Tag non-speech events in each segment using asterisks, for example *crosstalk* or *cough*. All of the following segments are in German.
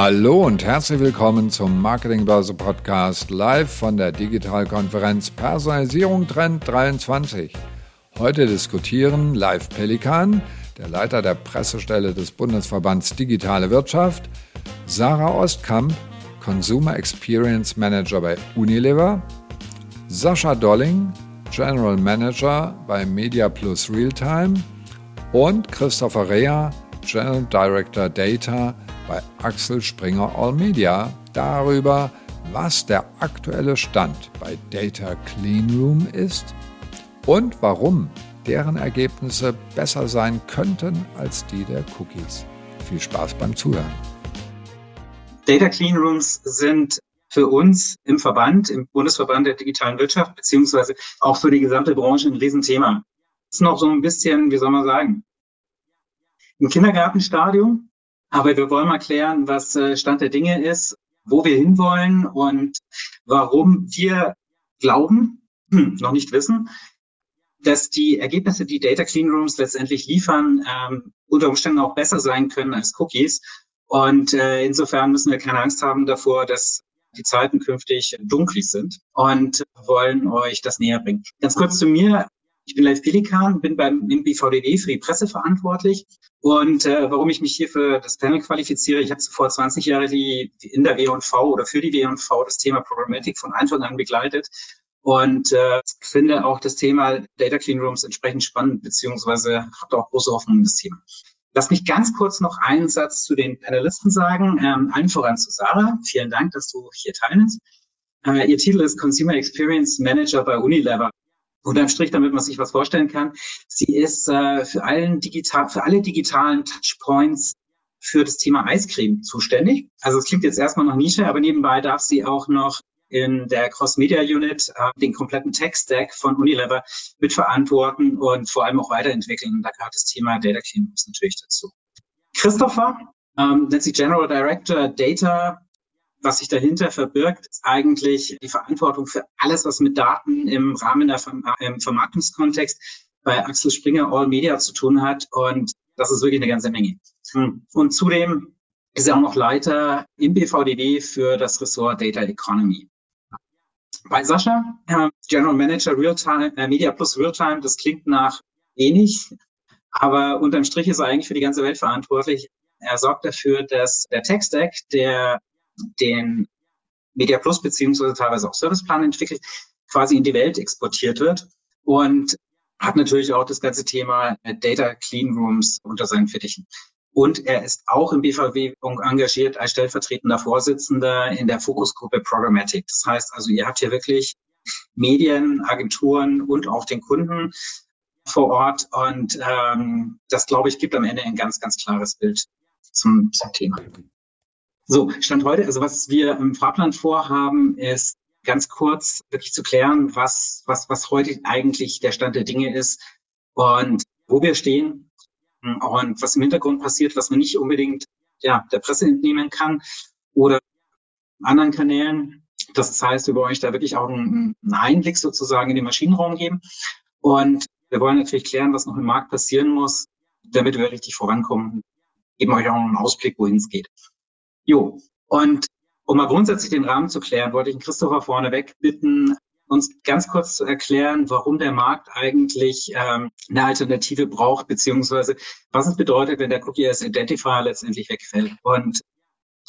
Hallo und herzlich willkommen zum Marketingbörse Podcast live von der Digitalkonferenz Personalisierung Trend 23. Heute diskutieren Live Pelikan, der Leiter der Pressestelle des Bundesverbands Digitale Wirtschaft, Sarah Ostkamp, Consumer Experience Manager bei Unilever, Sascha Dolling, General Manager bei Media Plus Realtime und Christopher Rea, General Director Data bei Axel Springer All Media darüber, was der aktuelle Stand bei Data Cleanroom ist und warum deren Ergebnisse besser sein könnten als die der Cookies. Viel Spaß beim Zuhören. Data Cleanrooms sind für uns im Verband, im Bundesverband der digitalen Wirtschaft, beziehungsweise auch für die gesamte Branche ein Riesenthema. Das ist noch so ein bisschen, wie soll man sagen, im Kindergartenstadium. Aber wir wollen mal klären, was äh, Stand der Dinge ist, wo wir hinwollen und warum wir glauben, hm, noch nicht wissen, dass die Ergebnisse, die Data Cleanrooms letztendlich liefern, ähm, unter Umständen auch besser sein können als Cookies. Und äh, insofern müssen wir keine Angst haben davor, dass die Zeiten künftig dunklig sind und wollen euch das näher bringen. Ganz kurz zu mir. Ich bin Live Pelikan, bin beim BVDW für die Presse verantwortlich. Und äh, warum ich mich hier für das Panel qualifiziere, ich habe zuvor 20 Jahre die, in der W&V oder für die W&V das Thema Programmatic von Anfang an begleitet und äh, finde auch das Thema Data Clean Rooms entsprechend spannend, beziehungsweise habe auch große Hoffnung in das Thema. Lass mich ganz kurz noch einen Satz zu den Panelisten sagen. Ähm, allen voran zu Sarah. Vielen Dank, dass du hier teilnimmst. Äh, ihr Titel ist Consumer Experience Manager bei Unilever. Unterm Strich, damit man sich was vorstellen kann. Sie ist äh, für, allen digital, für alle digitalen Touchpoints für das Thema Eiscreme zuständig. Also es klingt jetzt erstmal noch Nische, aber nebenbei darf sie auch noch in der Cross-Media-Unit äh, den kompletten Tech-Stack von Unilever mitverantworten und vor allem auch weiterentwickeln. Da gehört das Thema Data Cleanrooms natürlich dazu. Christopher ähm, nennt sich General Director Data. Was sich dahinter verbirgt, ist eigentlich die Verantwortung für alles, was mit Daten im Rahmen der Verm im Vermarktungskontext bei Axel Springer All Media zu tun hat. Und das ist wirklich eine ganze Menge. Hm. Und zudem ist er auch noch Leiter im BVDW für das Ressort Data Economy. Bei Sascha, äh, General Manager Realtime, äh, Media Plus Realtime, das klingt nach wenig, aber unterm Strich ist er eigentlich für die ganze Welt verantwortlich. Er sorgt dafür, dass der Tech-Stack, der den Media Plus beziehungsweise teilweise auch Serviceplan entwickelt, quasi in die Welt exportiert wird und hat natürlich auch das ganze Thema Data Clean Rooms unter seinen Fittichen. Und er ist auch im BVW engagiert als stellvertretender Vorsitzender in der Fokusgruppe Programmatic. Das heißt also, ihr habt hier wirklich Medien, Agenturen und auch den Kunden vor Ort. Und ähm, das, glaube ich, gibt am Ende ein ganz, ganz klares Bild zum, zum Thema. So, Stand heute, also was wir im Fahrplan vorhaben, ist ganz kurz wirklich zu klären, was, was, was heute eigentlich der Stand der Dinge ist und wo wir stehen und was im Hintergrund passiert, was man nicht unbedingt ja, der Presse entnehmen kann oder anderen Kanälen. Das heißt, wir wollen euch da wirklich auch einen, Einblick sozusagen in den Maschinenraum geben. Und wir wollen natürlich klären, was noch im Markt passieren muss, damit wir richtig vorankommen. Geben euch auch einen Ausblick, wohin es geht. Jo. Und um mal grundsätzlich den Rahmen zu klären, wollte ich Christopher vorneweg bitten, uns ganz kurz zu erklären, warum der Markt eigentlich ähm, eine Alternative braucht, beziehungsweise was es bedeutet, wenn der Cookie as Identifier letztendlich wegfällt. Und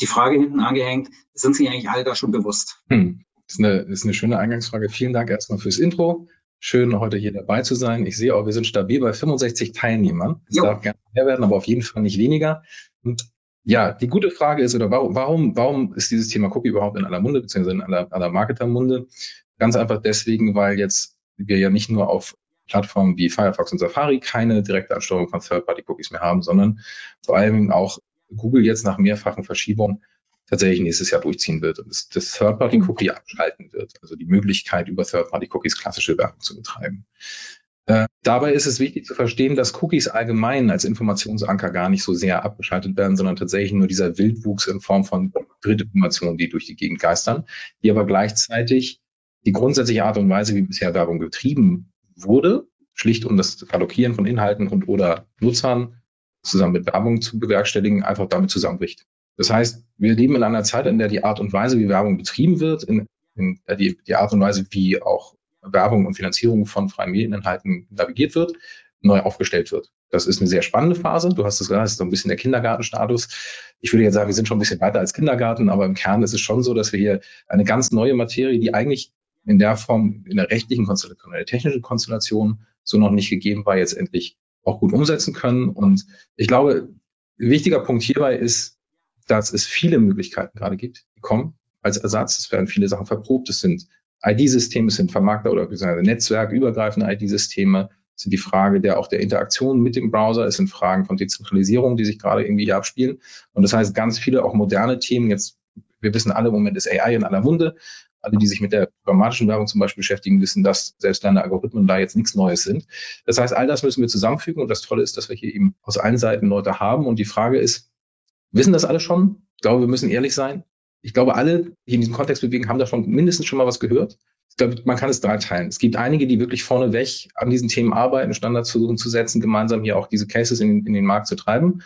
die Frage hinten angehängt, sind Sie eigentlich alle da schon bewusst? Hm. Das, ist eine, das ist eine schöne Eingangsfrage. Vielen Dank erstmal fürs Intro. Schön, heute hier dabei zu sein. Ich sehe auch, wir sind stabil bei 65 Teilnehmern. Es darf gerne mehr werden, aber auf jeden Fall nicht weniger. Und ja, die gute Frage ist, oder warum, warum, warum ist dieses Thema Cookie überhaupt in aller Munde, beziehungsweise in aller, aller Marketermunde? Ganz einfach deswegen, weil jetzt wir ja nicht nur auf Plattformen wie Firefox und Safari keine direkte Ansteuerung von Third-Party-Cookies mehr haben, sondern vor allem auch Google jetzt nach mehrfachen Verschiebungen tatsächlich nächstes Jahr durchziehen wird und das, das Third-Party-Cookie abschalten wird. Also die Möglichkeit, über Third-Party-Cookies klassische Werbung zu betreiben. Äh, dabei ist es wichtig zu verstehen, dass Cookies allgemein als Informationsanker gar nicht so sehr abgeschaltet werden, sondern tatsächlich nur dieser Wildwuchs in Form von Drittinformationen, die durch die Gegend geistern, die aber gleichzeitig die grundsätzliche Art und Weise, wie bisher Werbung getrieben wurde, schlicht um das Allokieren von Inhalten und oder Nutzern zusammen mit Werbung zu bewerkstelligen, einfach damit zusammenbricht. Das heißt, wir leben in einer Zeit, in der die Art und Weise, wie Werbung betrieben wird, in, in die, die Art und Weise, wie auch Werbung und Finanzierung von freien Medieninhalten navigiert wird, neu aufgestellt wird. Das ist eine sehr spannende Phase. Du hast es gesagt, das ist so ein bisschen der Kindergartenstatus. Ich würde jetzt sagen, wir sind schon ein bisschen weiter als Kindergarten, aber im Kern ist es schon so, dass wir hier eine ganz neue Materie, die eigentlich in der Form, in der rechtlichen Konstellation, in der technischen Konstellation so noch nicht gegeben war, jetzt endlich auch gut umsetzen können. Und ich glaube, wichtiger Punkt hierbei ist, dass es viele Möglichkeiten gerade gibt, die kommen als Ersatz. Es werden viele Sachen verprobt. Es sind ID-Systeme, es sind Vermarkter oder netzwerkübergreifende ID-Systeme. Es sind die Frage der auch der Interaktion mit dem Browser. Es sind Fragen von Dezentralisierung, die sich gerade irgendwie hier abspielen. Und das heißt, ganz viele auch moderne Themen. Jetzt, wir wissen alle, im Moment ist AI in aller Munde. Alle, die sich mit der programmatischen Werbung zum Beispiel beschäftigen, wissen, dass selbst deine Algorithmen da jetzt nichts Neues sind. Das heißt, all das müssen wir zusammenfügen. Und das Tolle ist, dass wir hier eben aus allen Seiten Leute haben. Und die Frage ist, wissen das alle schon? Ich glaube, wir müssen ehrlich sein. Ich glaube, alle, die in diesem Kontext bewegen, haben davon mindestens schon mal was gehört. Ich glaube, man kann es dreiteilen. Es gibt einige, die wirklich vorneweg an diesen Themen arbeiten, Standards versuchen zu setzen, gemeinsam hier auch diese Cases in, in den Markt zu treiben.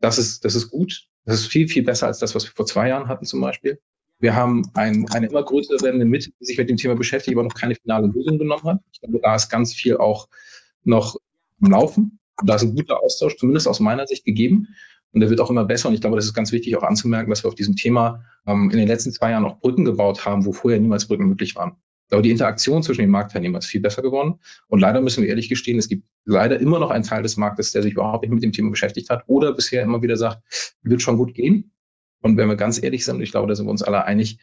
Das ist, das ist gut. Das ist viel, viel besser als das, was wir vor zwei Jahren hatten zum Beispiel. Wir haben ein, eine immer größere werdende Mitte, die sich mit dem Thema beschäftigt, aber noch keine finale Lösung genommen hat. Ich glaube, da ist ganz viel auch noch im Laufen. Da ist ein guter Austausch, zumindest aus meiner Sicht, gegeben. Und der wird auch immer besser. Und ich glaube, das ist ganz wichtig auch anzumerken, dass wir auf diesem Thema ähm, in den letzten zwei Jahren auch Brücken gebaut haben, wo vorher niemals Brücken möglich waren. Aber die Interaktion zwischen den Marktteilnehmern ist viel besser geworden. Und leider müssen wir ehrlich gestehen, es gibt leider immer noch einen Teil des Marktes, der sich überhaupt nicht mit dem Thema beschäftigt hat oder bisher immer wieder sagt, wird schon gut gehen. Und wenn wir ganz ehrlich sind, ich glaube, da sind wir uns alle einig,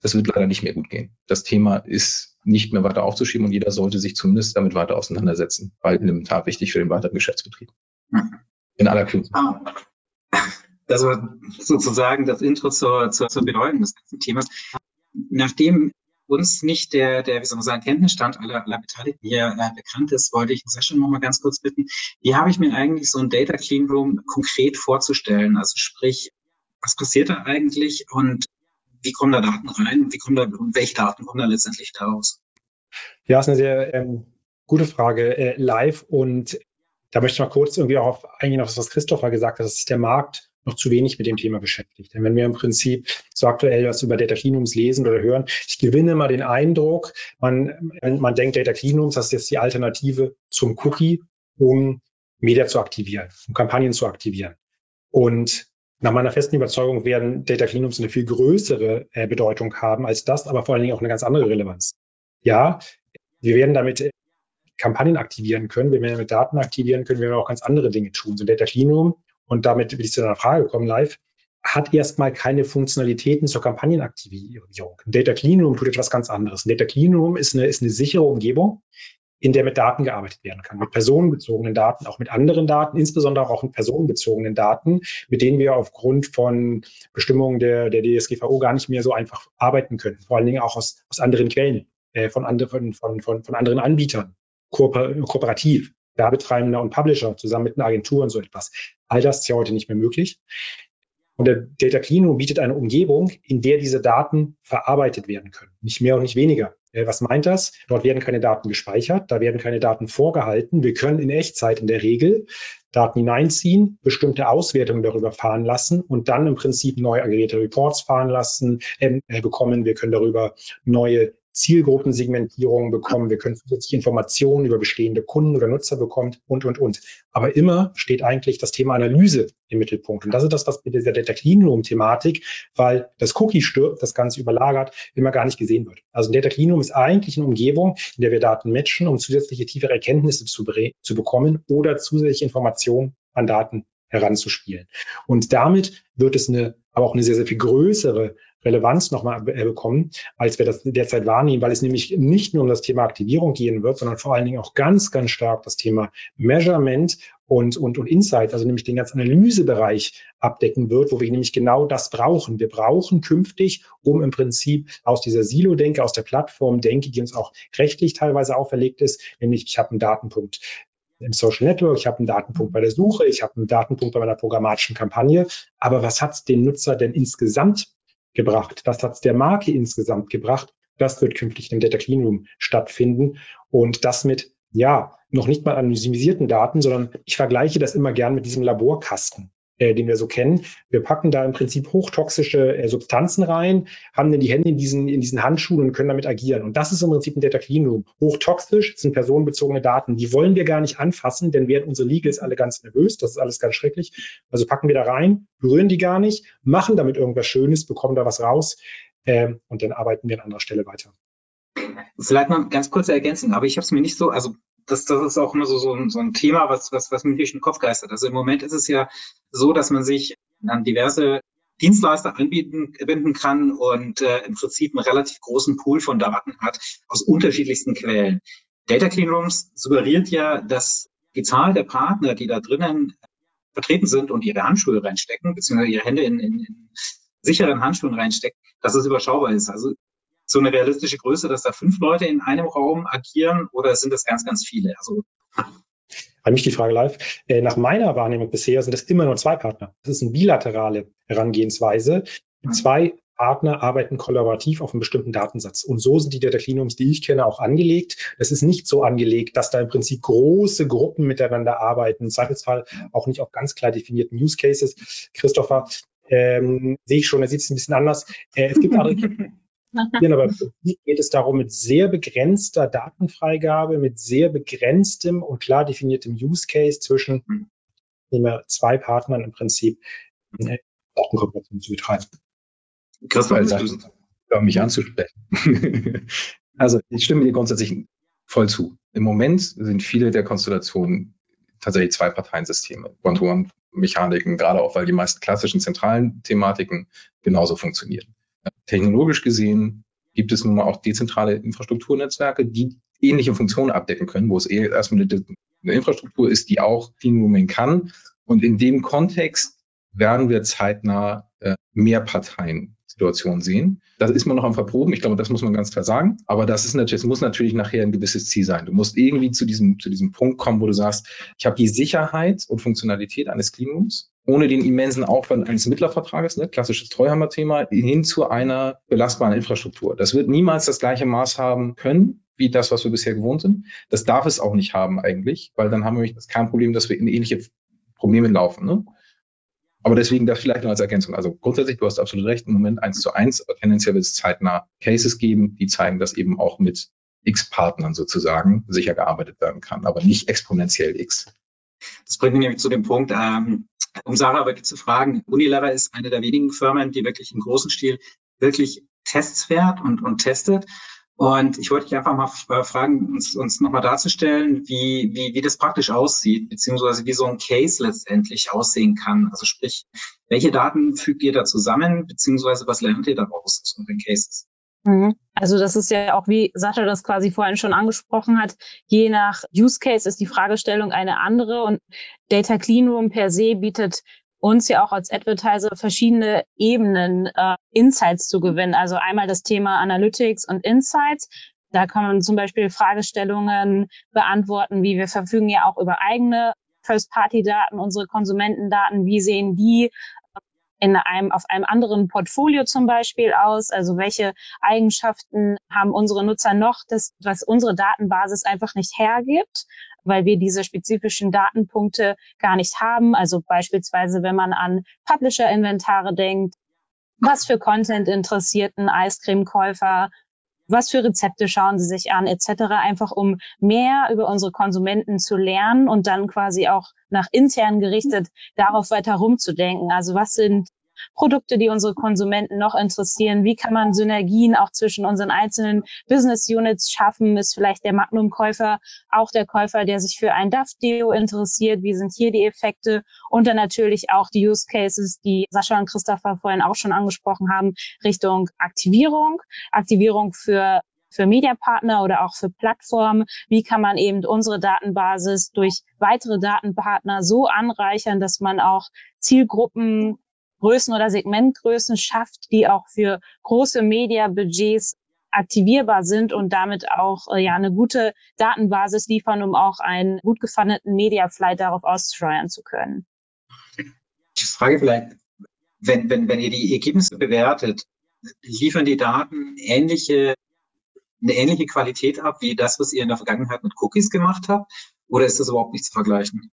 das wird leider nicht mehr gut gehen. Das Thema ist nicht mehr weiter aufzuschieben und jeder sollte sich zumindest damit weiter auseinandersetzen, weil elementar wichtig für den weiteren Geschäftsbetrieb. In aller Kürze. War sozusagen das Intro zur, zur, zur Bedeutung des ganzen Themas. Nachdem uns nicht der, der, wie soll man sagen, Kenntnisstand aller, aller Beteiligten hier äh, bekannt ist, wollte ich Sascha noch mal ganz kurz bitten, wie habe ich mir eigentlich so ein Data Clean Room konkret vorzustellen? Also sprich, was passiert da eigentlich und wie kommen da Daten rein und wie kommen da, und welche Daten kommen da letztendlich daraus? Ja, ist eine sehr ähm, gute Frage. Äh, live und da möchte ich mal kurz irgendwie auch auf eingehen, auf das, was Christopher gesagt hat, das ist der Markt noch zu wenig mit dem Thema beschäftigt. Denn wenn wir im Prinzip so aktuell was über Data Cleanrooms lesen oder hören, ich gewinne mal den Eindruck, man, man denkt Data Cleanrooms, das ist jetzt die Alternative zum Cookie, um Media zu aktivieren, um Kampagnen zu aktivieren. Und nach meiner festen Überzeugung werden Data Cleanrooms eine viel größere äh, Bedeutung haben als das, aber vor allen Dingen auch eine ganz andere Relevanz. Ja, wir werden damit Kampagnen aktivieren können, wir werden damit Daten aktivieren können, wir werden auch ganz andere Dinge tun. So Data Cleanroom und damit will ich zu deiner Frage kommen live, hat erstmal keine Funktionalitäten zur Kampagnenaktivierung. Ein Data Cleanroom tut etwas ganz anderes. Ein Data Cleanroom ist eine, ist eine sichere Umgebung, in der mit Daten gearbeitet werden kann, mit personenbezogenen Daten, auch mit anderen Daten, insbesondere auch mit personenbezogenen Daten, mit denen wir aufgrund von Bestimmungen der, der DSGVO gar nicht mehr so einfach arbeiten können. Vor allen Dingen auch aus, aus anderen Quellen, äh, von, andre, von, von, von, von anderen Anbietern, kooper, kooperativ. Werbetreibender und Publisher zusammen mit einer Agentur und so etwas. All das ist ja heute nicht mehr möglich. Und der Data Cleanroom bietet eine Umgebung, in der diese Daten verarbeitet werden können. Nicht mehr und nicht weniger. Äh, was meint das? Dort werden keine Daten gespeichert, da werden keine Daten vorgehalten. Wir können in Echtzeit in der Regel Daten hineinziehen, bestimmte Auswertungen darüber fahren lassen und dann im Prinzip neu aggregierte Reports fahren lassen, äh, bekommen. Wir können darüber neue Zielgruppensegmentierung bekommen, wir können zusätzliche Informationen über bestehende Kunden oder Nutzer bekommen und, und, und. Aber immer steht eigentlich das Thema Analyse im Mittelpunkt. Und das ist das, was mit dieser Data Clean Room Thematik, weil das Cookie stirbt, das Ganze überlagert, immer gar nicht gesehen wird. Also ein Data Clean Room ist eigentlich eine Umgebung, in der wir Daten matchen, um zusätzliche tiefere Erkenntnisse zu, zu bekommen oder zusätzliche Informationen an Daten heranzuspielen. Und damit wird es eine, aber auch eine sehr, sehr viel größere Relevanz nochmal äh, bekommen, als wir das derzeit wahrnehmen, weil es nämlich nicht nur um das Thema Aktivierung gehen wird, sondern vor allen Dingen auch ganz, ganz stark das Thema Measurement und, und, und Insight, also nämlich den ganzen Analysebereich abdecken wird, wo wir nämlich genau das brauchen. Wir brauchen künftig, um im Prinzip aus dieser Silo-Denke, aus der Plattform-Denke, die uns auch rechtlich teilweise auferlegt ist, nämlich ich habe einen Datenpunkt im Social Network, ich habe einen Datenpunkt bei der Suche, ich habe einen Datenpunkt bei meiner programmatischen Kampagne. Aber was hat den Nutzer denn insgesamt gebracht? Was hat es der Marke insgesamt gebracht? Das wird künftig im Data Clean Room stattfinden. Und das mit, ja, noch nicht mal anonymisierten Daten, sondern ich vergleiche das immer gern mit diesem Laborkasten. Äh, den wir so kennen. Wir packen da im Prinzip hochtoxische äh, Substanzen rein, haben dann die Hände in diesen, in diesen Handschuhen und können damit agieren. Und das ist im Prinzip ein Data Clean Room. Hochtoxisch sind personenbezogene Daten. Die wollen wir gar nicht anfassen, denn werden unsere Legals alle ganz nervös. Das ist alles ganz schrecklich. Also packen wir da rein, berühren die gar nicht, machen damit irgendwas Schönes, bekommen da was raus äh, und dann arbeiten wir an anderer Stelle weiter. Vielleicht mal ganz kurze Ergänzung, aber ich habe es mir nicht so, also das, das ist auch immer so, so, ein, so ein Thema, was, was, was mir durch den Kopf geistert. Also im Moment ist es ja so, dass man sich an diverse Dienstleister anbieten wenden kann und äh, im Prinzip einen relativ großen Pool von Daten hat aus unterschiedlichsten Quellen. Data Clean Rooms suggeriert ja, dass die Zahl der Partner, die da drinnen vertreten sind und ihre Handschuhe reinstecken, beziehungsweise ihre Hände in, in, in sicheren Handschuhen reinstecken, dass es überschaubar ist. Also so eine realistische Größe, dass da fünf Leute in einem Raum agieren oder sind das ganz, ganz viele? Also an mich die Frage live. Äh, nach meiner Wahrnehmung bisher sind das immer nur zwei Partner. Das ist eine bilaterale Herangehensweise. Mhm. Zwei Partner arbeiten kollaborativ auf einem bestimmten Datensatz. Und so sind die Data Cleanrooms, die ich kenne, auch angelegt. Es ist nicht so angelegt, dass da im Prinzip große Gruppen miteinander arbeiten. Im Zweifelsfall auch nicht auf ganz klar definierten Use Cases. Christopher, ähm, sehe ich schon, er sieht es ein bisschen anders. Äh, es gibt andere *laughs* Ja, aber geht es darum, mit sehr begrenzter Datenfreigabe, mit sehr begrenztem und klar definiertem Use Case zwischen zwei Partnern im Prinzip Datenkooperation zu betreiben. Christoph, um mich anzusprechen. *laughs* also ich stimme dir grundsätzlich voll zu. Im Moment sind viele der Konstellationen tatsächlich zwei Parteiensysteme, One-to-One-Mechaniken, gerade auch weil die meisten klassischen zentralen Thematiken genauso funktionieren. Technologisch gesehen gibt es nun mal auch dezentrale Infrastrukturnetzwerke, die ähnliche Funktionen abdecken können, wo es eher erstmal eine Infrastruktur ist, die auch Clean kann. Und in dem Kontext werden wir zeitnah äh, mehr Parteien Situation sehen. Das ist man noch am Verproben. Ich glaube, das muss man ganz klar sagen. Aber das ist natürlich, es muss natürlich nachher ein gewisses Ziel sein. Du musst irgendwie zu diesem, zu diesem Punkt kommen, wo du sagst, ich habe die Sicherheit und Funktionalität eines Cleanrooms ohne den immensen Aufwand eines Mittlervertrages, ne, klassisches Treuhammer-Thema, hin zu einer belastbaren Infrastruktur. Das wird niemals das gleiche Maß haben können, wie das, was wir bisher gewohnt sind. Das darf es auch nicht haben eigentlich, weil dann haben wir nämlich kein Problem, dass wir in ähnliche Probleme laufen. Ne? Aber deswegen das vielleicht noch als Ergänzung. Also grundsätzlich, du hast absolut recht, im Moment eins zu eins, tendenziell wird es zeitnah Cases geben, die zeigen, dass eben auch mit X-Partnern sozusagen sicher gearbeitet werden kann, aber nicht exponentiell X. Das bringt mich nämlich zu dem Punkt, ähm, um Sarah aber zu fragen, Unilever ist eine der wenigen Firmen, die wirklich im großen Stil wirklich Tests fährt und, und testet. Und ich wollte dich einfach mal äh, fragen, uns, uns nochmal darzustellen, wie, wie, wie das praktisch aussieht, beziehungsweise wie so ein Case letztendlich aussehen kann. Also sprich, welche Daten fügt ihr da zusammen, beziehungsweise was lernt ihr daraus aus euren Cases? Mhm. Also das ist ja auch, wie Sascha das quasi vorhin schon angesprochen hat, je nach Use Case ist die Fragestellung eine andere und Data Clean Room per se bietet uns ja auch als Advertiser verschiedene Ebenen äh, Insights zu gewinnen. Also einmal das Thema Analytics und Insights. Da kann man zum Beispiel Fragestellungen beantworten, wie wir verfügen ja auch über eigene First-Party-Daten, unsere Konsumentendaten, wie sehen die in einem, auf einem anderen Portfolio zum Beispiel aus? Also welche Eigenschaften haben unsere Nutzer noch, das, was unsere Datenbasis einfach nicht hergibt? weil wir diese spezifischen Datenpunkte gar nicht haben. Also beispielsweise, wenn man an Publisher-Inventare denkt, was für Content interessiert ein Eiscreme-Käufer, was für Rezepte schauen sie sich an, etc., einfach um mehr über unsere Konsumenten zu lernen und dann quasi auch nach intern gerichtet darauf weiter rumzudenken. Also was sind Produkte, die unsere Konsumenten noch interessieren? Wie kann man Synergien auch zwischen unseren einzelnen Business Units schaffen? Ist vielleicht der Magnum-Käufer auch der Käufer, der sich für ein DAF-Deo interessiert? Wie sind hier die Effekte? Und dann natürlich auch die Use Cases, die Sascha und Christopher vorhin auch schon angesprochen haben, Richtung Aktivierung. Aktivierung für für Mediapartner oder auch für Plattformen. Wie kann man eben unsere Datenbasis durch weitere Datenpartner so anreichern, dass man auch Zielgruppen Größen oder Segmentgrößen schafft, die auch für große Media-Budgets aktivierbar sind und damit auch äh, ja eine gute Datenbasis liefern, um auch einen gut gefundeten Mediaflight darauf auszusteuern zu können. Ich frage vielleicht, wenn, wenn, wenn ihr die Ergebnisse bewertet, liefern die Daten ähnliche, eine ähnliche Qualität ab wie das, was ihr in der Vergangenheit mit Cookies gemacht habt? Oder ist das überhaupt nicht zu vergleichen?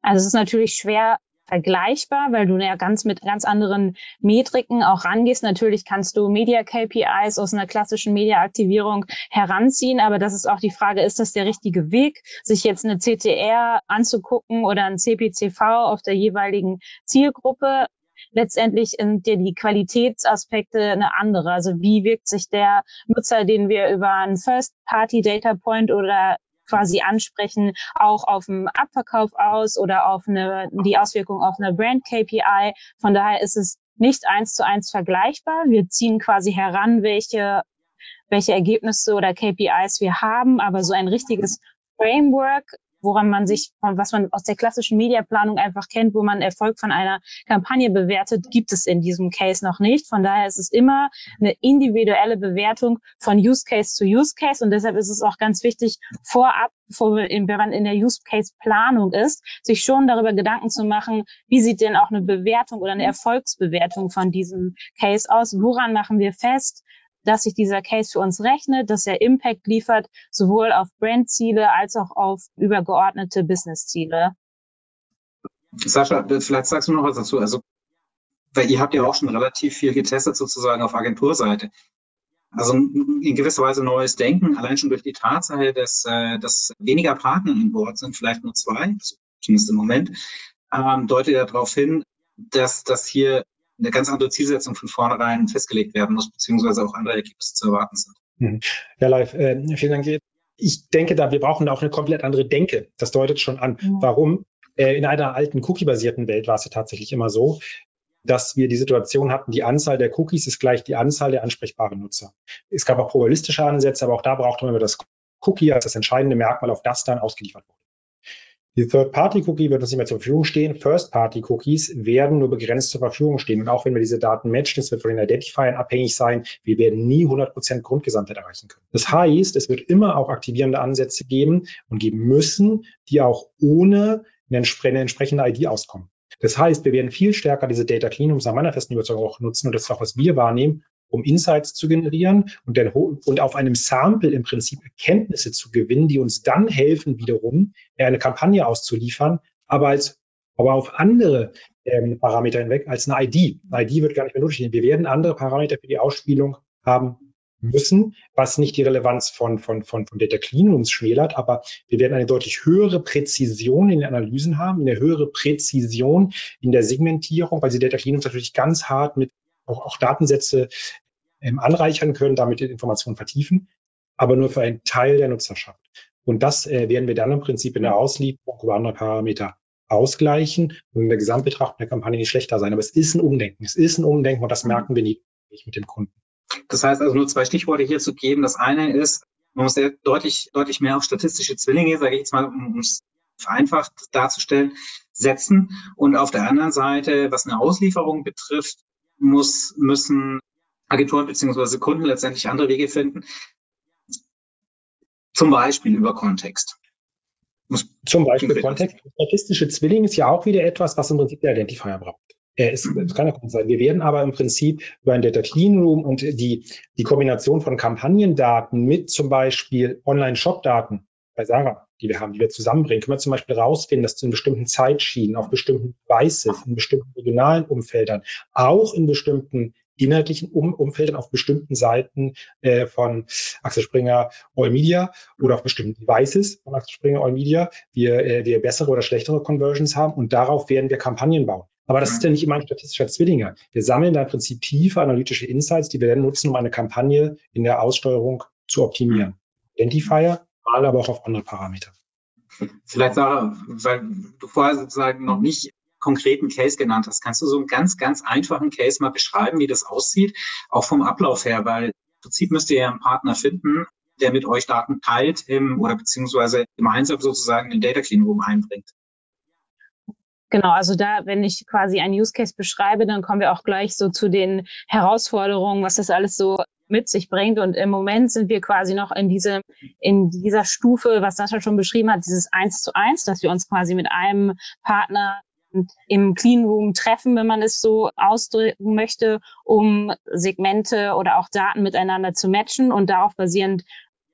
Also es ist natürlich schwer vergleichbar, weil du ja ganz mit ganz anderen Metriken auch rangehst. Natürlich kannst du Media KPIs aus einer klassischen Media-Aktivierung heranziehen, aber das ist auch die Frage, ist das der richtige Weg, sich jetzt eine CTR anzugucken oder ein CPCV auf der jeweiligen Zielgruppe? letztendlich sind dir die Qualitätsaspekte eine andere. Also wie wirkt sich der Nutzer, den wir über einen First-Party-Data Point oder quasi ansprechen, auch auf den Abverkauf aus oder auf eine, die Auswirkung auf eine Brand KPI. Von daher ist es nicht eins zu eins vergleichbar. Wir ziehen quasi heran, welche, welche Ergebnisse oder KPIs wir haben, aber so ein richtiges Framework woran man sich, was man aus der klassischen Mediaplanung einfach kennt, wo man Erfolg von einer Kampagne bewertet, gibt es in diesem Case noch nicht. Von daher ist es immer eine individuelle Bewertung von Use Case zu Use Case und deshalb ist es auch ganz wichtig, vorab, bevor wenn man in der Use Case Planung ist, sich schon darüber Gedanken zu machen, wie sieht denn auch eine Bewertung oder eine Erfolgsbewertung von diesem Case aus? Woran machen wir fest? Dass sich dieser Case für uns rechnet, dass er Impact liefert, sowohl auf Brandziele als auch auf übergeordnete Businessziele. Sascha, vielleicht sagst du noch was dazu. Also, weil ihr habt ja auch schon relativ viel getestet sozusagen auf Agenturseite. Also in gewisser Weise neues Denken, allein schon durch die Tatsache, dass, äh, dass weniger Partner an Bord sind, vielleicht nur zwei, zumindest im Moment, ähm, deutet ja darauf hin, dass, dass hier eine ganz andere Zielsetzung von vornherein festgelegt werden muss, beziehungsweise auch andere Ergebnisse zu erwarten sind. Mhm. Ja, live. Äh, vielen Dank. Ich denke da, wir brauchen da auch eine komplett andere Denke. Das deutet schon an. Mhm. Warum? Äh, in einer alten Cookie-basierten Welt war es ja tatsächlich immer so, dass wir die Situation hatten, die Anzahl der Cookies ist gleich die Anzahl der ansprechbaren Nutzer. Es gab auch probabilistische Ansätze, aber auch da brauchte man immer das Cookie als das entscheidende Merkmal, auf das dann ausgeliefert wurde. Die Third-Party-Cookie wird uns nicht mehr zur Verfügung stehen. First-Party-Cookies werden nur begrenzt zur Verfügung stehen. Und auch wenn wir diese Daten matchen, das wird von den Identifiern abhängig sein. Wir werden nie 100% Grundgesamtheit erreichen können. Das heißt, es wird immer auch aktivierende Ansätze geben und geben müssen, die auch ohne eine entsprechende ID auskommen. Das heißt, wir werden viel stärker diese Data Cleanrooms nach meiner festen Überzeugung auch nutzen und das ist auch, was wir wahrnehmen, um Insights zu generieren und, dann, und auf einem Sample im Prinzip Erkenntnisse zu gewinnen, die uns dann helfen, wiederum eine Kampagne auszuliefern, aber als aber auf andere ähm, Parameter hinweg als eine ID. Eine ID wird gar nicht mehr nötig. Wir werden andere Parameter für die Ausspielung haben müssen, was nicht die Relevanz von, von, von, von Data Clean uns schmälert, aber wir werden eine deutlich höhere Präzision in den Analysen haben, eine höhere Präzision in der Segmentierung, weil sie Data Clean uns natürlich ganz hart mit auch, auch Datensätze ähm, anreichern können, damit die Informationen vertiefen, aber nur für einen Teil der Nutzerschaft. Und das äh, werden wir dann im Prinzip in der Auslieferung über andere Parameter ausgleichen und in der Gesamtbetrachtung der Kampagne nicht schlechter sein. Aber es ist ein Umdenken. Es ist ein Umdenken und das merken wir nicht mit dem Kunden. Das heißt also nur zwei Stichworte hier zu geben. Das eine ist, man muss sehr deutlich, deutlich mehr auf statistische Zwillinge, sage ich jetzt mal, um es vereinfacht darzustellen, setzen. Und auf der anderen Seite, was eine Auslieferung betrifft, muss, müssen Agenturen beziehungsweise Kunden letztendlich andere Wege finden. Zum Beispiel über Kontext. Muss Zum Beispiel Kontext. Statistische Zwilling ist ja auch wieder etwas, was im Prinzip der Identifier braucht. Er ist, das kann ja sein. Wir werden aber im Prinzip über ein Data Clean Room und die, die Kombination von Kampagnendaten mit zum Beispiel Online-Shop-Daten bei Sarah, die wir haben, die wir zusammenbringen, können wir zum Beispiel rausfinden, dass in bestimmten Zeitschienen, auf bestimmten Devices, in bestimmten regionalen Umfeldern, auch in bestimmten inhaltlichen um Umfeldern auf bestimmten Seiten äh, von Axel Springer All Media oder auf bestimmten Devices von Axel Springer All Media wir, äh, wir bessere oder schlechtere Conversions haben und darauf werden wir Kampagnen bauen. Aber das ist ja nicht immer ein statistischer Zwillinger. Wir sammeln da im Prinzip tiefe analytische Insights, die wir dann nutzen, um eine Kampagne in der Aussteuerung zu optimieren. Identifier, mal aber auch auf andere Parameter. Vielleicht, Sarah, weil du vorher sozusagen noch nicht konkreten Case genannt hast. Kannst du so einen ganz, ganz einfachen Case mal beschreiben, wie das aussieht? Auch vom Ablauf her, weil im Prinzip müsst ihr ja einen Partner finden, der mit euch Daten teilt im, oder beziehungsweise gemeinsam sozusagen den Data Clean Room einbringt. Genau, also da, wenn ich quasi einen Use Case beschreibe, dann kommen wir auch gleich so zu den Herausforderungen, was das alles so mit sich bringt. Und im Moment sind wir quasi noch in diese, in dieser Stufe, was Sascha schon beschrieben hat, dieses Eins zu eins, dass wir uns quasi mit einem Partner im Clean Room treffen, wenn man es so ausdrücken möchte, um Segmente oder auch Daten miteinander zu matchen und darauf basierend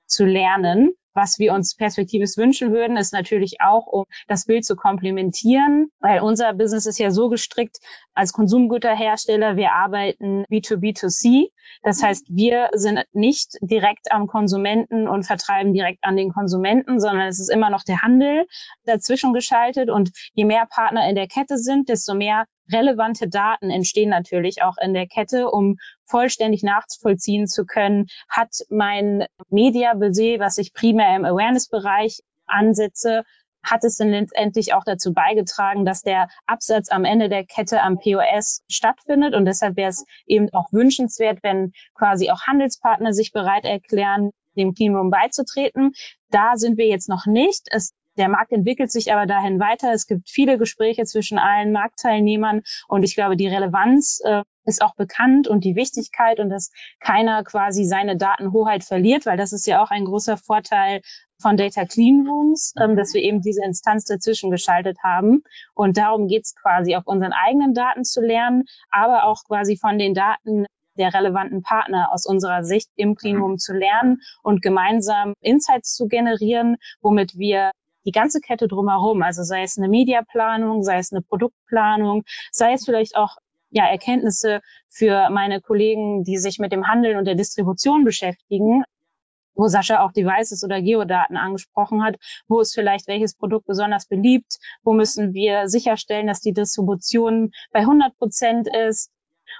zu lernen. Was wir uns perspektivisch wünschen würden, ist natürlich auch, um das Bild zu komplementieren, weil unser Business ist ja so gestrickt als Konsumgüterhersteller, wir arbeiten B2B2C. Das heißt, wir sind nicht direkt am Konsumenten und vertreiben direkt an den Konsumenten, sondern es ist immer noch der Handel dazwischen geschaltet. Und je mehr Partner in der Kette sind, desto mehr relevante Daten entstehen natürlich auch in der Kette, um vollständig nachvollziehen zu können, hat mein Media-Budget, was ich primär im Awareness-Bereich ansetze, hat es denn letztendlich auch dazu beigetragen, dass der Absatz am Ende der Kette am POS stattfindet. Und deshalb wäre es eben auch wünschenswert, wenn quasi auch Handelspartner sich bereit erklären, dem Cleanroom beizutreten. Da sind wir jetzt noch nicht. Es der Markt entwickelt sich aber dahin weiter. Es gibt viele Gespräche zwischen allen Marktteilnehmern und ich glaube, die Relevanz äh, ist auch bekannt und die Wichtigkeit und dass keiner quasi seine Datenhoheit verliert, weil das ist ja auch ein großer Vorteil von Data Clean Rooms, ähm, dass wir eben diese Instanz dazwischen geschaltet haben. Und darum geht's quasi, auf unseren eigenen Daten zu lernen, aber auch quasi von den Daten der relevanten Partner aus unserer Sicht im Cleanroom zu lernen und gemeinsam Insights zu generieren, womit wir die ganze Kette drumherum, also sei es eine Mediaplanung, sei es eine Produktplanung, sei es vielleicht auch ja, Erkenntnisse für meine Kollegen, die sich mit dem Handeln und der Distribution beschäftigen, wo Sascha auch Devices oder Geodaten angesprochen hat, wo ist vielleicht welches Produkt besonders beliebt, wo müssen wir sicherstellen, dass die Distribution bei 100 Prozent ist,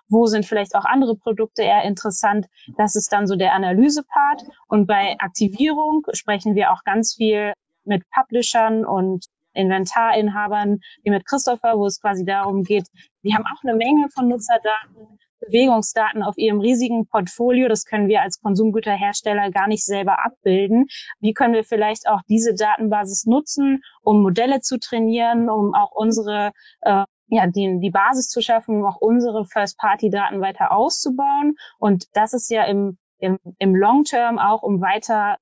wo sind vielleicht auch andere Produkte eher interessant. Das ist dann so der Analysepart. Und bei Aktivierung sprechen wir auch ganz viel mit Publishern und Inventarinhabern, wie mit Christopher, wo es quasi darum geht, die haben auch eine Menge von Nutzerdaten, Bewegungsdaten auf ihrem riesigen Portfolio. Das können wir als Konsumgüterhersteller gar nicht selber abbilden. Wie können wir vielleicht auch diese Datenbasis nutzen, um Modelle zu trainieren, um auch unsere äh, ja, die, die Basis zu schaffen, um auch unsere First-Party-Daten weiter auszubauen. Und das ist ja im, im, im Long-Term auch, um weiter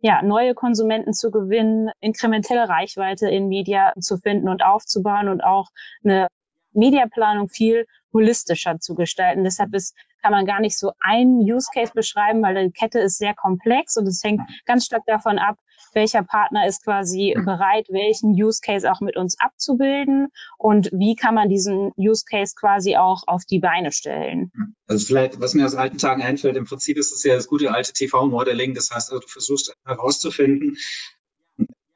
ja, neue Konsumenten zu gewinnen, inkrementelle Reichweite in Media zu finden und aufzubauen und auch eine Mediaplanung viel holistischer zu gestalten. Deshalb ist, kann man gar nicht so einen Use Case beschreiben, weil die Kette ist sehr komplex und es hängt ganz stark davon ab, welcher Partner ist quasi bereit, welchen Use Case auch mit uns abzubilden und wie kann man diesen Use Case quasi auch auf die Beine stellen. Also vielleicht, was mir aus alten Tagen einfällt, im Prinzip ist es ja das gute alte TV-Modeling. Das heißt, also du versuchst herauszufinden,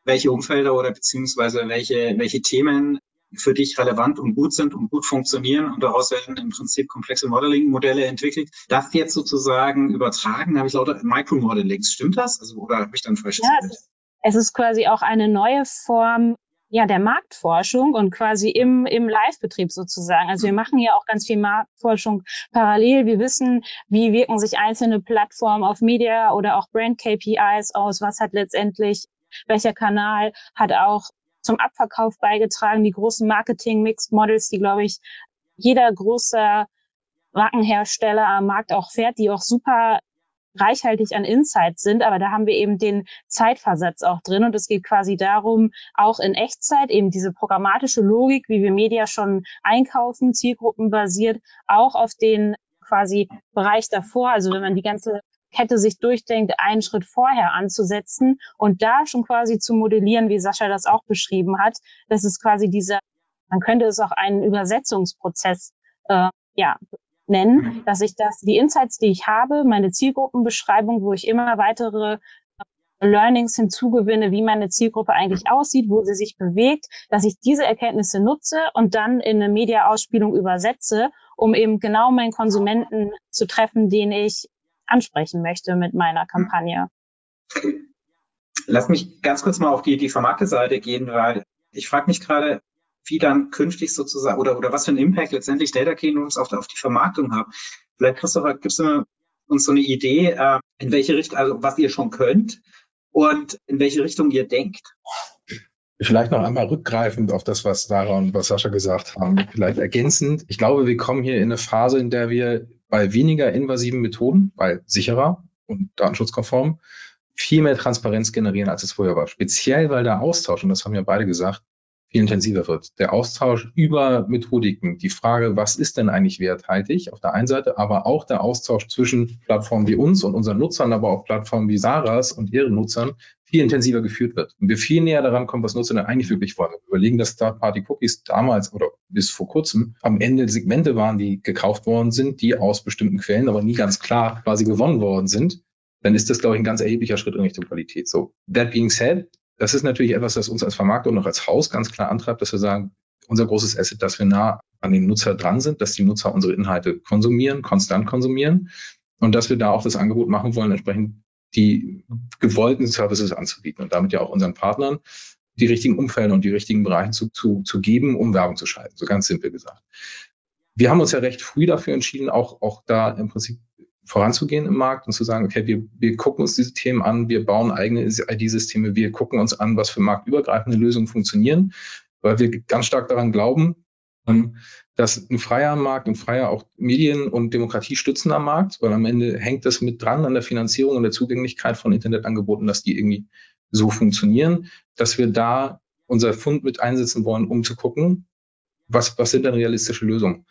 welche Umfelder oder beziehungsweise welche, welche Themen für dich relevant und gut sind und gut funktionieren und daraus werden im Prinzip komplexe Modeling-Modelle entwickelt. Das jetzt sozusagen übertragen, habe ich lauter Micromodelings. Stimmt das? Also, oder habe ich dann falsch ja, es ist, es ist quasi auch eine neue Form ja, der Marktforschung und quasi im, im Live-Betrieb sozusagen. Also wir machen ja auch ganz viel Marktforschung parallel. Wir wissen, wie wirken sich einzelne Plattformen auf Media oder auch Brand-KPIs aus. Was hat letztendlich welcher Kanal hat auch zum Abverkauf beigetragen. Die großen Marketing-Mixed-Models, die, glaube ich, jeder große Markenhersteller am Markt auch fährt, die auch super reichhaltig an Insights sind, aber da haben wir eben den Zeitversatz auch drin. Und es geht quasi darum, auch in Echtzeit eben diese programmatische Logik, wie wir Media schon einkaufen, zielgruppenbasiert, auch auf den quasi Bereich davor, also wenn man die ganze Kette sich durchdenkt, einen Schritt vorher anzusetzen und da schon quasi zu modellieren, wie Sascha das auch beschrieben hat. Das ist quasi dieser, man könnte es auch einen Übersetzungsprozess äh, ja, nennen, dass ich das, die Insights, die ich habe, meine Zielgruppenbeschreibung, wo ich immer weitere äh, Learnings hinzugewinne, wie meine Zielgruppe eigentlich aussieht, wo sie sich bewegt, dass ich diese Erkenntnisse nutze und dann in eine Mediaausspielung übersetze, um eben genau meinen Konsumenten zu treffen, den ich ansprechen möchte mit meiner Kampagne. Lass mich ganz kurz mal auf die, die Vermarkterseite gehen, weil ich frage mich gerade, wie dann künftig sozusagen oder, oder was für einen Impact letztendlich Data Cleanrooms auf, auf die Vermarktung haben. Vielleicht, Christopher, gibst du uns so eine Idee, äh, in welche Richtung, also was ihr schon könnt und in welche Richtung ihr denkt? Vielleicht noch einmal rückgreifend auf das, was Sarah und was Sascha gesagt haben. Vielleicht ergänzend. Ich glaube, wir kommen hier in eine Phase, in der wir bei weniger invasiven Methoden, bei sicherer und datenschutzkonform, viel mehr Transparenz generieren, als es vorher war. Speziell, weil der Austausch, und das haben ja beide gesagt, viel intensiver wird. Der Austausch über Methodiken, die Frage, was ist denn eigentlich werthaltig auf der einen Seite, aber auch der Austausch zwischen Plattformen wie uns und unseren Nutzern, aber auch Plattformen wie Saras und ihren Nutzern viel intensiver geführt wird. Und wir viel näher daran kommen, was Nutzer denn eigentlich wirklich wollen. Wir überlegen, dass Third-Party-Cookies damals oder bis vor kurzem. Am Ende Segmente waren, die gekauft worden sind, die aus bestimmten Quellen aber nie ganz klar quasi gewonnen worden sind. Dann ist das, glaube ich, ein ganz erheblicher Schritt in Richtung Qualität. So, that being said, das ist natürlich etwas, das uns als Vermarkter und auch als Haus ganz klar antreibt, dass wir sagen, unser großes Asset, dass wir nah an den Nutzer dran sind, dass die Nutzer unsere Inhalte konsumieren, konstant konsumieren und dass wir da auch das Angebot machen wollen, entsprechend die gewollten Services anzubieten und damit ja auch unseren Partnern die richtigen Umfelder und die richtigen Bereiche zu, zu, zu geben, um Werbung zu schalten, so ganz simpel gesagt. Wir haben uns ja recht früh dafür entschieden, auch, auch da im Prinzip voranzugehen im Markt und zu sagen, okay, wir, wir gucken uns diese Themen an, wir bauen eigene ID-Systeme, wir gucken uns an, was für marktübergreifende Lösungen funktionieren, weil wir ganz stark daran glauben, ähm, dass ein freier Markt, ein freier auch Medien- und Demokratie stützender Markt, weil am Ende hängt das mit dran an der Finanzierung und der Zugänglichkeit von Internetangeboten, dass die irgendwie so funktionieren, dass wir da unser Fund mit einsetzen wollen, um zu gucken, was, was sind denn realistische Lösungen?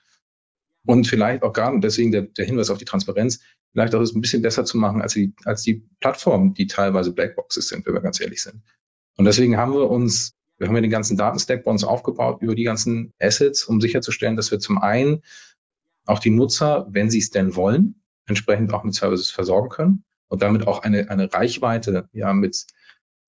und vielleicht auch gar, deswegen der, der Hinweis auf die Transparenz, vielleicht auch es ein bisschen besser zu machen als die, als die Plattformen, die teilweise Blackboxes sind, wenn wir ganz ehrlich sind. Und deswegen haben wir uns, wir haben ja den ganzen Datenstack bei uns aufgebaut über die ganzen Assets, um sicherzustellen, dass wir zum einen auch die Nutzer, wenn sie es denn wollen, entsprechend auch mit Services versorgen können und damit auch eine, eine Reichweite, ja, mit,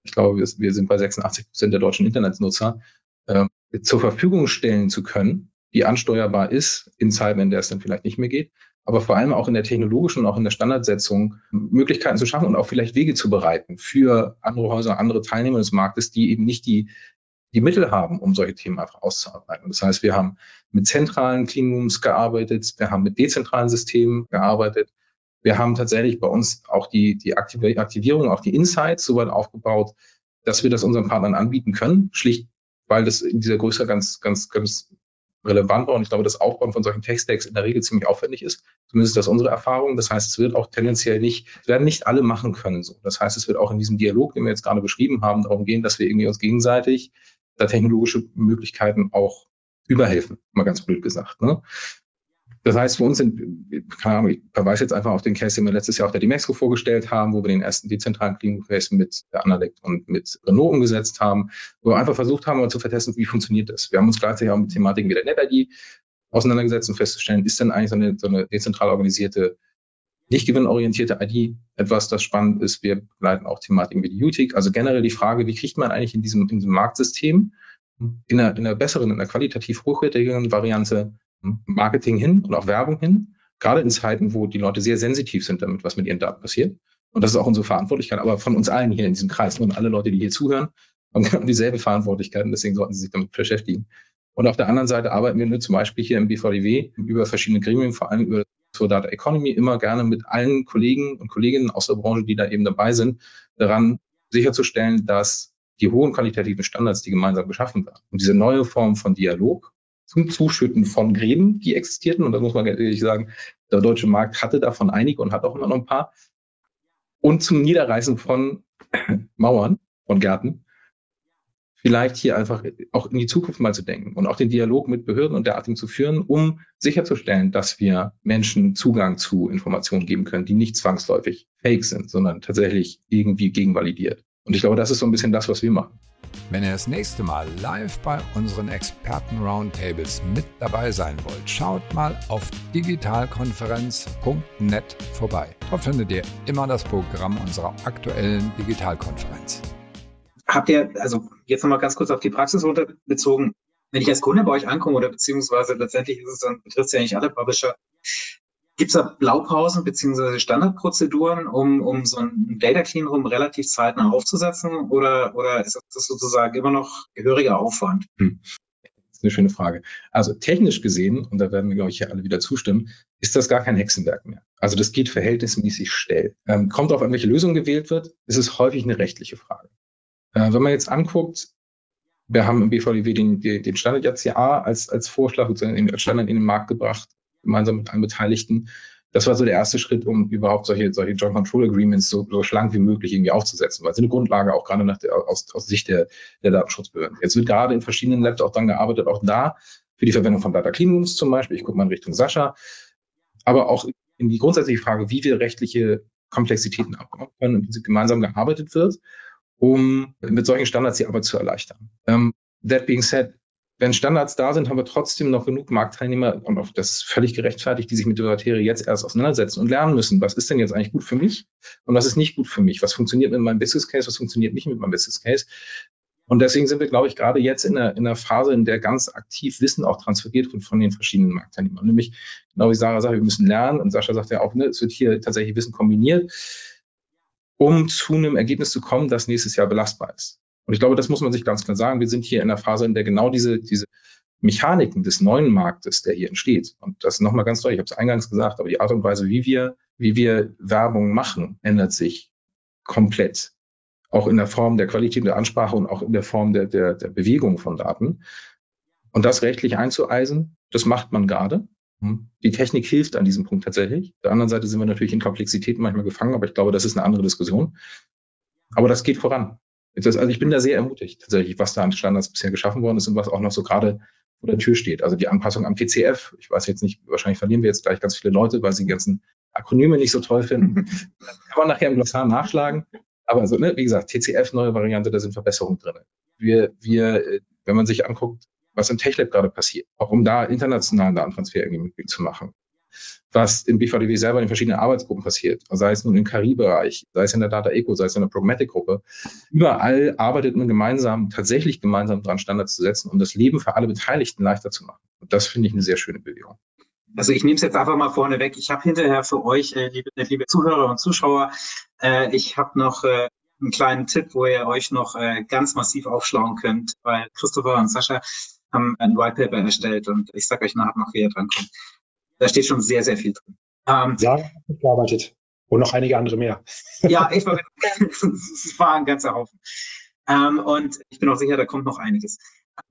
ich glaube, wir, sind bei 86 Prozent der deutschen Internetnutzer, äh, zur Verfügung stellen zu können, die ansteuerbar ist in Zeiten, in der es dann vielleicht nicht mehr geht, aber vor allem auch in der technologischen und auch in der Standardsetzung Möglichkeiten zu schaffen und auch vielleicht Wege zu bereiten für andere Häuser, andere Teilnehmer des Marktes, die eben nicht die, die Mittel haben, um solche Themen einfach auszuarbeiten. Das heißt, wir haben mit zentralen Cleanrooms gearbeitet, wir haben mit dezentralen Systemen gearbeitet, wir haben tatsächlich bei uns auch die, die Aktivierung, auch die Insights soweit aufgebaut, dass wir das unseren Partnern anbieten können, schlicht weil das in dieser Größe ganz, ganz, ganz relevant war. Und ich glaube, das Aufbauen von solchen Tech-Stacks in der Regel ziemlich aufwendig ist. Zumindest ist das unsere Erfahrung. Das heißt, es wird auch tendenziell nicht, werden nicht alle machen können. So. Das heißt, es wird auch in diesem Dialog, den wir jetzt gerade beschrieben haben, darum gehen, dass wir irgendwie uns gegenseitig da technologische Möglichkeiten auch überhelfen, mal ganz blöd gesagt. Ne? Das heißt, für uns sind, keine Ahnung, ich verweise jetzt einfach auf den Case, den wir letztes Jahr auf der Dimexco vorgestellt haben, wo wir den ersten dezentralen Cleaning Case mit Analect und mit Renault umgesetzt haben, wo wir einfach versucht haben, mal zu vertesten, wie funktioniert das. Wir haben uns gleichzeitig auch mit Thematiken wie der NetID auseinandergesetzt und festzustellen, ist denn eigentlich so eine, so eine dezentral organisierte, nicht gewinnorientierte ID etwas, das spannend ist. Wir begleiten auch Thematiken wie die UTIC. Also generell die Frage, wie kriegt man eigentlich in diesem, in diesem Marktsystem in einer, in einer besseren, in einer qualitativ hochwertigeren Variante Marketing hin und auch Werbung hin, gerade in Zeiten, wo die Leute sehr sensitiv sind damit, was mit ihren Daten passiert. Und das ist auch unsere Verantwortlichkeit, aber von uns allen hier in diesem Kreis und alle Leute, die hier zuhören, haben genau dieselbe Verantwortlichkeit und deswegen sollten sie sich damit beschäftigen. Und auf der anderen Seite arbeiten wir zum Beispiel hier im BVDW über verschiedene Gremien, vor allem über zur Data Economy, immer gerne mit allen Kollegen und Kolleginnen aus der Branche, die da eben dabei sind, daran sicherzustellen, dass die hohen qualitativen Standards, die gemeinsam geschaffen werden und diese neue Form von Dialog zum Zuschütten von Gräben, die existierten. Und da muss man ehrlich sagen, der deutsche Markt hatte davon einige und hat auch immer noch ein paar. Und zum Niederreißen von *clears throat* Mauern, von Gärten. Vielleicht hier einfach auch in die Zukunft mal zu denken und auch den Dialog mit Behörden und derartigen zu führen, um sicherzustellen, dass wir Menschen Zugang zu Informationen geben können, die nicht zwangsläufig fake sind, sondern tatsächlich irgendwie gegenvalidiert. Und ich glaube, das ist so ein bisschen das, was wir machen. Wenn ihr das nächste Mal live bei unseren Experten-Roundtables mit dabei sein wollt, schaut mal auf digitalkonferenz.net vorbei. Dort findet ihr immer das Programm unserer aktuellen Digitalkonferenz. Habt ihr, also jetzt nochmal ganz kurz auf die Praxis runterbezogen, wenn ich als Kunde bei euch ankomme oder beziehungsweise letztendlich ist es dann, betrifft es ja nicht alle Publisher, Gibt es da Blaupausen beziehungsweise Standardprozeduren, um, um so ein Data Clean Room relativ zeitnah aufzusetzen oder, oder ist das sozusagen immer noch gehöriger Aufwand? Hm. Das ist eine schöne Frage. Also technisch gesehen, und da werden wir, glaube ich, hier alle wieder zustimmen, ist das gar kein Hexenwerk mehr. Also das geht verhältnismäßig schnell. Ähm, kommt auf an welche Lösung gewählt wird, ist es häufig eine rechtliche Frage. Äh, wenn man jetzt anguckt, wir haben im BVDW den, den Standard JCA als, als Vorschlag, sozusagen als Standard in den Markt gebracht gemeinsam mit allen Beteiligten. Das war so der erste Schritt, um überhaupt solche, solche Joint Control Agreements so, so schlank wie möglich irgendwie aufzusetzen, weil sie eine Grundlage auch gerade nach der, aus, aus Sicht der, der Datenschutzbehörden. Jetzt wird gerade in verschiedenen Labs auch dann gearbeitet, auch da für die Verwendung von Data Clean Rooms zum Beispiel. Ich gucke mal in Richtung Sascha. Aber auch in die grundsätzliche Frage, wie wir rechtliche Komplexitäten abbauen können, im Prinzip gemeinsam gearbeitet wird, um mit solchen Standards die Arbeit zu erleichtern. Um, ähm, that being said, wenn Standards da sind, haben wir trotzdem noch genug Marktteilnehmer und auch das völlig gerechtfertigt, die sich mit der Materie jetzt erst auseinandersetzen und lernen müssen, was ist denn jetzt eigentlich gut für mich und was ist nicht gut für mich, was funktioniert mit meinem Business Case, was funktioniert nicht mit meinem Business Case. Und deswegen sind wir, glaube ich, gerade jetzt in einer, in einer Phase, in der ganz aktiv Wissen auch transferiert wird von den verschiedenen Marktteilnehmern. Nämlich, genau wie Sarah sagt, wir müssen lernen und Sascha sagt ja auch, ne, es wird hier tatsächlich Wissen kombiniert, um zu einem Ergebnis zu kommen, das nächstes Jahr belastbar ist. Und ich glaube, das muss man sich ganz klar sagen. Wir sind hier in einer Phase, in der genau diese, diese Mechaniken des neuen Marktes, der hier entsteht, und das nochmal ganz deutlich, ich habe es eingangs gesagt, aber die Art und Weise, wie wir, wie wir Werbung machen, ändert sich komplett. Auch in der Form der Qualität der Ansprache und auch in der Form der, der, der Bewegung von Daten. Und das rechtlich einzueisen, das macht man gerade. Die Technik hilft an diesem Punkt tatsächlich. Auf der anderen Seite sind wir natürlich in Komplexitäten manchmal gefangen, aber ich glaube, das ist eine andere Diskussion. Aber das geht voran. Das, also ich bin da sehr ermutigt, tatsächlich, was da an Standards bisher geschaffen worden ist und was auch noch so gerade vor der Tür steht. Also die Anpassung am TCF. Ich weiß jetzt nicht, wahrscheinlich verlieren wir jetzt gleich ganz viele Leute, weil sie die ganzen Akronyme nicht so toll finden. *laughs* Kann man nachher im Glossar nachschlagen. Aber so, ne, wie gesagt, TCF, neue Variante, da sind Verbesserungen drin. Wir, wir, äh, wenn man sich anguckt, was im TechLab gerade passiert, auch um da internationalen Datentransfer irgendwie zu machen was im BVDW selber in den verschiedenen Arbeitsgruppen passiert, sei es nun im KI-Bereich, sei es in der Data Eco, sei es in der Pragmatic-Gruppe. Überall arbeitet man gemeinsam, tatsächlich gemeinsam daran, Standards zu setzen, um das Leben für alle Beteiligten leichter zu machen. Und das finde ich eine sehr schöne Bewegung. Also ich nehme es jetzt einfach mal vorne weg. Ich habe hinterher für euch, äh, liebe, liebe Zuhörer und Zuschauer, äh, ich habe noch äh, einen kleinen Tipp, wo ihr euch noch äh, ganz massiv aufschlauen könnt, weil Christopher und Sascha haben ein White Paper erstellt und ich sage euch nachher noch, wie ihr drankommt. Da steht schon sehr, sehr viel drin. Ähm, ja, gearbeitet. Und noch einige andere mehr. ja, ich war, *laughs* es war ein ganzer Haufen. Ähm, und ich bin auch sicher, da kommt noch einiges.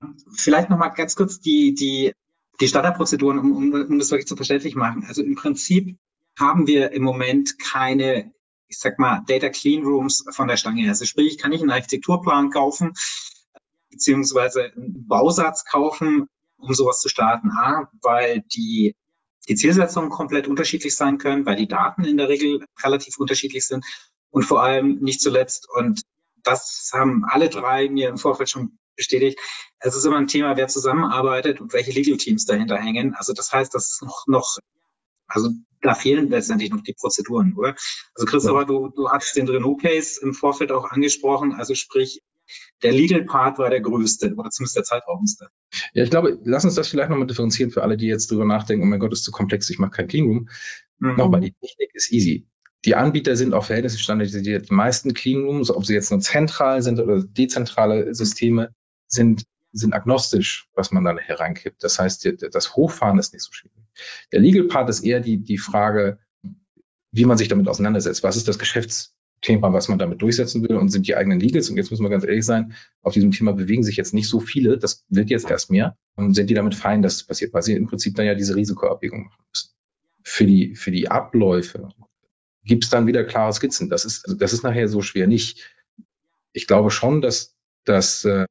Ähm, vielleicht noch mal ganz kurz die, die, die Standardprozeduren, um, um, um das wirklich zu verständlich machen. Also im Prinzip haben wir im Moment keine, ich sag mal, Data Clean Rooms von der Stange. Also sprich, ich kann nicht einen Architekturplan kaufen, beziehungsweise einen Bausatz kaufen, um sowas zu starten. A, weil die die Zielsetzungen komplett unterschiedlich sein können, weil die Daten in der Regel relativ unterschiedlich sind und vor allem nicht zuletzt, und das haben alle drei mir im Vorfeld schon bestätigt, es ist immer ein Thema, wer zusammenarbeitet und welche Legal Teams dahinter hängen. Also das heißt, das ist noch, noch also da fehlen letztendlich noch die Prozeduren, oder? Also Christopher, du, du hast den Renault-Case im Vorfeld auch angesprochen, also sprich, der Legal Part war der größte oder zumindest der zeitraubendste. Ja, ich glaube, lass uns das vielleicht nochmal differenzieren für alle, die jetzt drüber nachdenken, oh mein Gott, ist zu komplex, ich mache kein Cleanroom. Mhm. Nochmal, die Technik ist easy. Die Anbieter sind auf Verhältnisse standardisiert. Die meisten Cleanrooms, ob sie jetzt nur zentral sind oder dezentrale Systeme, sind, sind agnostisch, was man dann hereinkippt. Das heißt, das Hochfahren ist nicht so schwierig. Der Legal Part ist eher die, die Frage, wie man sich damit auseinandersetzt. Was ist das Geschäfts, Thema, was man damit durchsetzen will und sind die eigenen Legals. Und jetzt müssen wir ganz ehrlich sein, auf diesem Thema bewegen sich jetzt nicht so viele. Das wird jetzt erst mehr. Und sind die damit fein, dass es passiert, weil sie im Prinzip dann ja diese Risikoabwägung machen müssen. Für die, für die Abläufe gibt es dann wieder klare Skizzen. Das ist, also das ist nachher so schwer nicht. Ich glaube schon, dass, dass äh,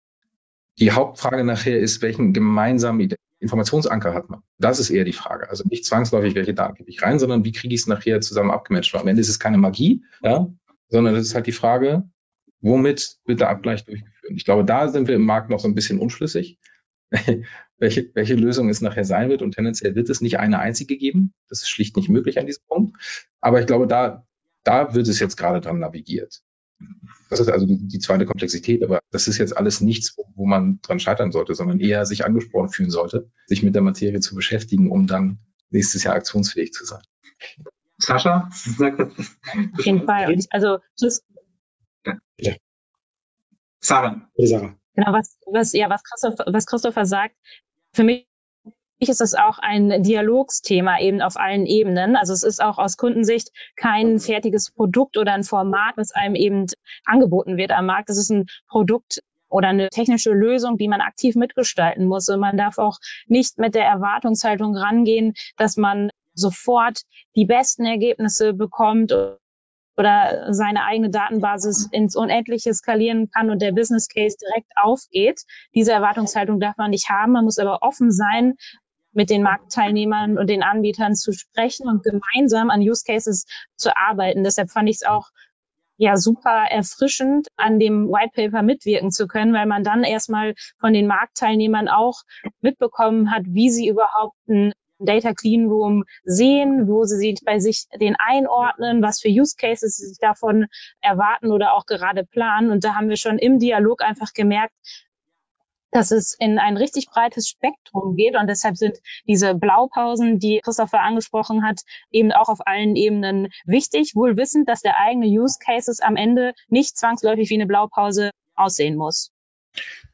die Hauptfrage nachher ist, welchen gemeinsamen Informationsanker hat man? Das ist eher die Frage. Also nicht zwangsläufig, welche Daten gebe ich rein, sondern wie kriege ich es nachher zusammen abgematcht? Am Ende ist es keine Magie, ja, sondern es ist halt die Frage, womit wird der Abgleich durchgeführt? Ich glaube, da sind wir im Markt noch so ein bisschen unschlüssig, *laughs* welche, welche Lösung es nachher sein wird. Und tendenziell wird es nicht eine einzige geben. Das ist schlicht nicht möglich an diesem Punkt. Aber ich glaube, da, da wird es jetzt gerade dran navigiert. Das ist also die, zweite Komplexität, aber das ist jetzt alles nichts, wo, wo man dran scheitern sollte, sondern eher sich angesprochen fühlen sollte, sich mit der Materie zu beschäftigen, um dann nächstes Jahr aktionsfähig zu sein. Sascha, sag das. Auf jeden Fall. Also, das, ja. Sarah. Sarah. Genau, was, was, ja, was, Christoph, was Christopher sagt, für mich ist das auch ein Dialogsthema eben auf allen Ebenen. Also es ist auch aus Kundensicht kein fertiges Produkt oder ein Format, was einem eben angeboten wird am Markt. Es ist ein Produkt oder eine technische Lösung, die man aktiv mitgestalten muss. Und man darf auch nicht mit der Erwartungshaltung rangehen, dass man sofort die besten Ergebnisse bekommt oder seine eigene Datenbasis ins Unendliche skalieren kann und der Business Case direkt aufgeht. Diese Erwartungshaltung darf man nicht haben. Man muss aber offen sein, mit den Marktteilnehmern und den Anbietern zu sprechen und gemeinsam an Use Cases zu arbeiten. Deshalb fand ich es auch ja super erfrischend, an dem White Paper mitwirken zu können, weil man dann erstmal von den Marktteilnehmern auch mitbekommen hat, wie sie überhaupt ein Data Clean Room sehen, wo sie sich bei sich den einordnen, was für Use Cases sie sich davon erwarten oder auch gerade planen. Und da haben wir schon im Dialog einfach gemerkt, dass es in ein richtig breites Spektrum geht. Und deshalb sind diese Blaupausen, die Christopher angesprochen hat, eben auch auf allen Ebenen wichtig, wohl wissend, dass der eigene Use Cases am Ende nicht zwangsläufig wie eine Blaupause aussehen muss.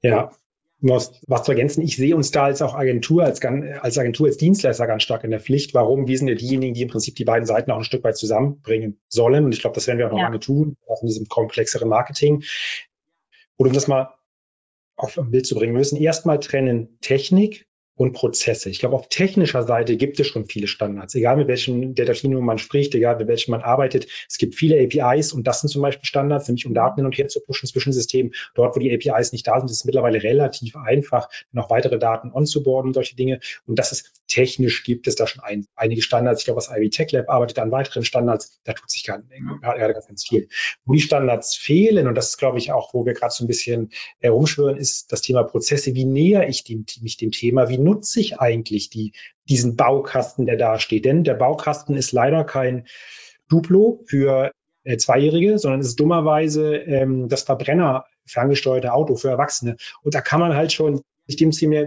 Ja, was, was zu ergänzen, ich sehe uns da als auch Agentur, als, als Agentur, als Dienstleister ganz stark in der Pflicht. Warum? Wir sind ja diejenigen, die im Prinzip die beiden Seiten auch ein Stück weit zusammenbringen sollen. Und ich glaube, das werden wir auch noch ja. lange tun, auch in diesem komplexeren Marketing. Und um das mal auf ein Bild zu bringen, wir müssen erstmal trennen Technik und Prozesse. Ich glaube, auf technischer Seite gibt es schon viele Standards, egal mit welchem Data Clean man spricht, egal mit welchem man arbeitet. Es gibt viele APIs und das sind zum Beispiel Standards, nämlich um Daten hin und her zu pushen zwischen Systemen. Dort, wo die APIs nicht da sind, ist es mittlerweile relativ einfach, noch weitere Daten onzuboarden, solche Dinge. Und das ist technisch gibt es da schon ein, einige Standards. Ich glaube, das Ivy Tech Lab arbeitet an weiteren Standards. Da tut sich gerade ganz, ganz viel. Wo die Standards fehlen, und das ist, glaube ich, auch, wo wir gerade so ein bisschen herumschwören, ist das Thema Prozesse. Wie näher ich dem, mich dem Thema? Wie nutze ich eigentlich die, diesen Baukasten, der da steht? Denn der Baukasten ist leider kein Duplo für äh, Zweijährige, sondern ist dummerweise ähm, das Verbrenner ferngesteuerte Auto für Erwachsene. Und da kann man halt schon sich dem Thema,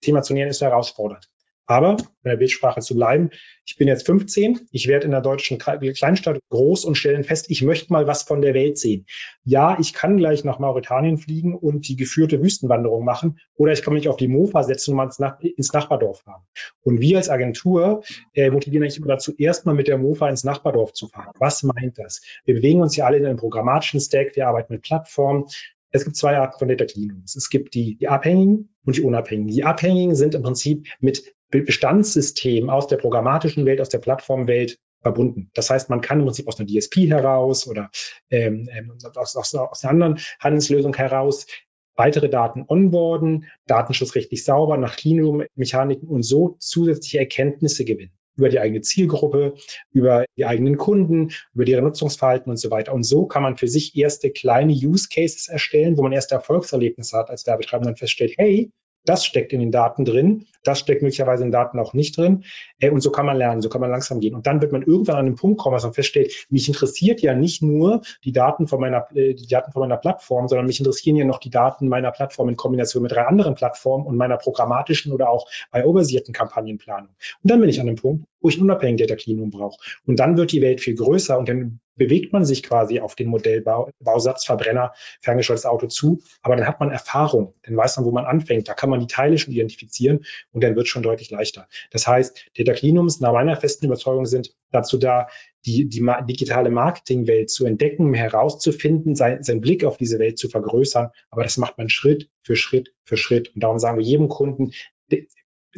Thema zu nähern, ist herausfordernd. Aber, bei der Bildsprache zu bleiben, ich bin jetzt 15, ich werde in der deutschen Kleinstadt groß und stelle fest, ich möchte mal was von der Welt sehen. Ja, ich kann gleich nach Mauretanien fliegen und die geführte Wüstenwanderung machen oder ich kann mich auf die Mofa setzen und mal ins, Nach ins Nachbardorf fahren. Und wir als Agentur äh, motivieren eigentlich immer dazu, erstmal mit der Mofa ins Nachbardorf zu fahren. Was meint das? Wir bewegen uns ja alle in einem programmatischen Stack, wir arbeiten mit Plattformen, es gibt zwei Arten von Data Cleanrooms. Es gibt die, die Abhängigen und die Unabhängigen. Die Abhängigen sind im Prinzip mit Bestandssystemen aus der programmatischen Welt, aus der Plattformwelt verbunden. Das heißt, man kann im Prinzip aus einer DSP heraus oder ähm, ähm, aus, aus, aus einer anderen Handelslösung heraus weitere Daten onboarden, datenschutzrechtlich sauber nach Cleanroom-Mechaniken und so zusätzliche Erkenntnisse gewinnen über die eigene Zielgruppe, über die eigenen Kunden, über deren Nutzungsverhalten und so weiter. Und so kann man für sich erste kleine Use Cases erstellen, wo man erste Erfolgserlebnisse hat als Werbetreibender und feststellt, hey, das steckt in den Daten drin, das steckt möglicherweise in den Daten auch nicht drin. Äh, und so kann man lernen, so kann man langsam gehen. Und dann wird man irgendwann an den Punkt kommen, dass man feststellt, mich interessiert ja nicht nur die Daten von meiner, äh, die Daten von meiner Plattform, sondern mich interessieren ja noch die Daten meiner Plattform in Kombination mit drei anderen Plattformen und meiner programmatischen oder auch bei basierten Kampagnenplanung. Und dann bin ich an dem Punkt, wo ich unabhängig Data Cleanroom brauche. Und dann wird die Welt viel größer und dann bewegt man sich quasi auf den Modellbausatz Verbrenner, ferngesteuertes Auto zu. Aber dann hat man Erfahrung, dann weiß man, wo man anfängt. Da kann man die Teile schon identifizieren und dann wird es schon deutlich leichter. Das heißt, Data Cleanrooms nach meiner festen Überzeugung sind dazu da, die, die digitale Marketingwelt zu entdecken, herauszufinden, sein, seinen Blick auf diese Welt zu vergrößern. Aber das macht man Schritt für Schritt für Schritt. Und darum sagen wir jedem Kunden,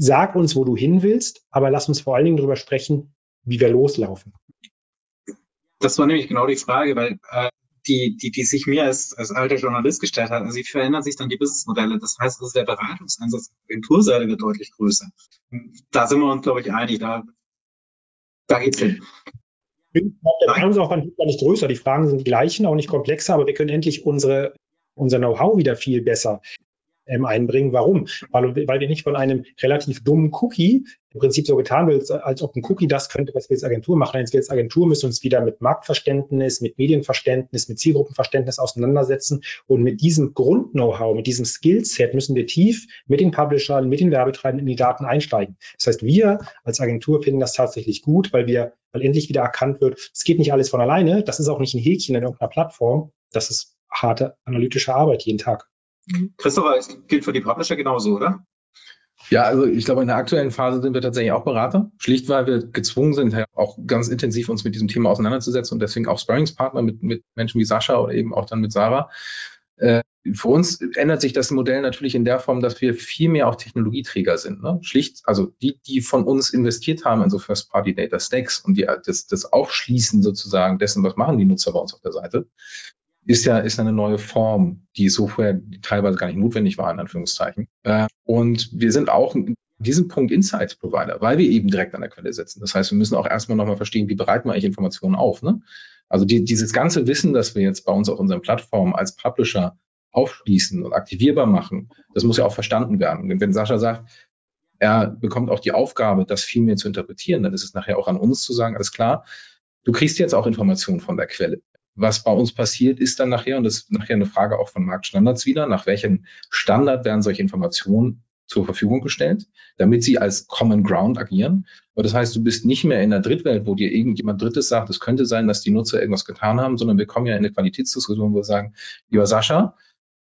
sag uns, wo du hin willst, aber lass uns vor allen Dingen darüber sprechen, wie wir loslaufen. Das war nämlich genau die Frage, weil äh, die, die, die sich mir als, als alter Journalist gestellt hat. Also wie verändern sich dann die Businessmodelle? Das heißt, also der Beratungsansatz der Agenturseite wird deutlich größer. Da sind wir uns, glaube ich, einig. Da, da geht's hin. Der Beratungsaufwand wird nicht größer. Die Fragen sind die gleichen, auch nicht komplexer, aber wir können endlich unsere, unser Know-how wieder viel besser ähm, einbringen. Warum? Weil, weil wir nicht von einem relativ dummen Cookie im Prinzip so getan wird, als ob ein Cookie das könnte, was wir als Agentur machen. Jetzt wir als Agentur müssen uns wieder mit Marktverständnis, mit Medienverständnis, mit Zielgruppenverständnis auseinandersetzen. Und mit diesem Grund-Know-how, mit diesem Skillset müssen wir tief mit den Publishern, mit den Werbetreibenden in die Daten einsteigen. Das heißt, wir als Agentur finden das tatsächlich gut, weil wir, weil endlich wieder erkannt wird, es geht nicht alles von alleine. Das ist auch nicht ein Häkchen in irgendeiner Plattform. Das ist harte analytische Arbeit jeden Tag. Christopher, es gilt für die Publisher genauso, oder? Ja, also ich glaube, in der aktuellen Phase sind wir tatsächlich auch Berater, schlicht weil wir gezwungen sind, auch ganz intensiv uns mit diesem Thema auseinanderzusetzen und deswegen auch Sparringspartner mit, mit Menschen wie Sascha oder eben auch dann mit Sarah. Äh, für uns ändert sich das Modell natürlich in der Form, dass wir viel mehr auch Technologieträger sind. Ne? Schlicht, also die, die von uns investiert haben in so First-Party-Data-Stacks und die, das, das Aufschließen sozusagen dessen, was machen die Nutzer bei uns auf der Seite, ist ja ist eine neue Form, die so vorher teilweise gar nicht notwendig war, in Anführungszeichen. Äh, und wir sind auch in diesem Punkt Insights Provider, weil wir eben direkt an der Quelle sitzen. Das heißt, wir müssen auch erstmal nochmal verstehen, wie bereiten wir eigentlich Informationen auf. Ne? Also die, dieses ganze Wissen, das wir jetzt bei uns auf unseren Plattformen als Publisher aufschließen und aktivierbar machen, das muss ja auch verstanden werden. Und wenn Sascha sagt, er bekommt auch die Aufgabe, das viel mehr zu interpretieren, dann ist es nachher auch an uns zu sagen, alles klar, du kriegst jetzt auch Informationen von der Quelle. Was bei uns passiert, ist dann nachher, und das ist nachher eine Frage auch von Marktstandards wieder, nach welchem Standard werden solche Informationen zur Verfügung gestellt, damit sie als Common Ground agieren. Aber das heißt, du bist nicht mehr in der Drittwelt, wo dir irgendjemand Drittes sagt, es könnte sein, dass die Nutzer irgendwas getan haben, sondern wir kommen ja in eine Qualitätsdiskussion, wo wir sagen, lieber Sascha,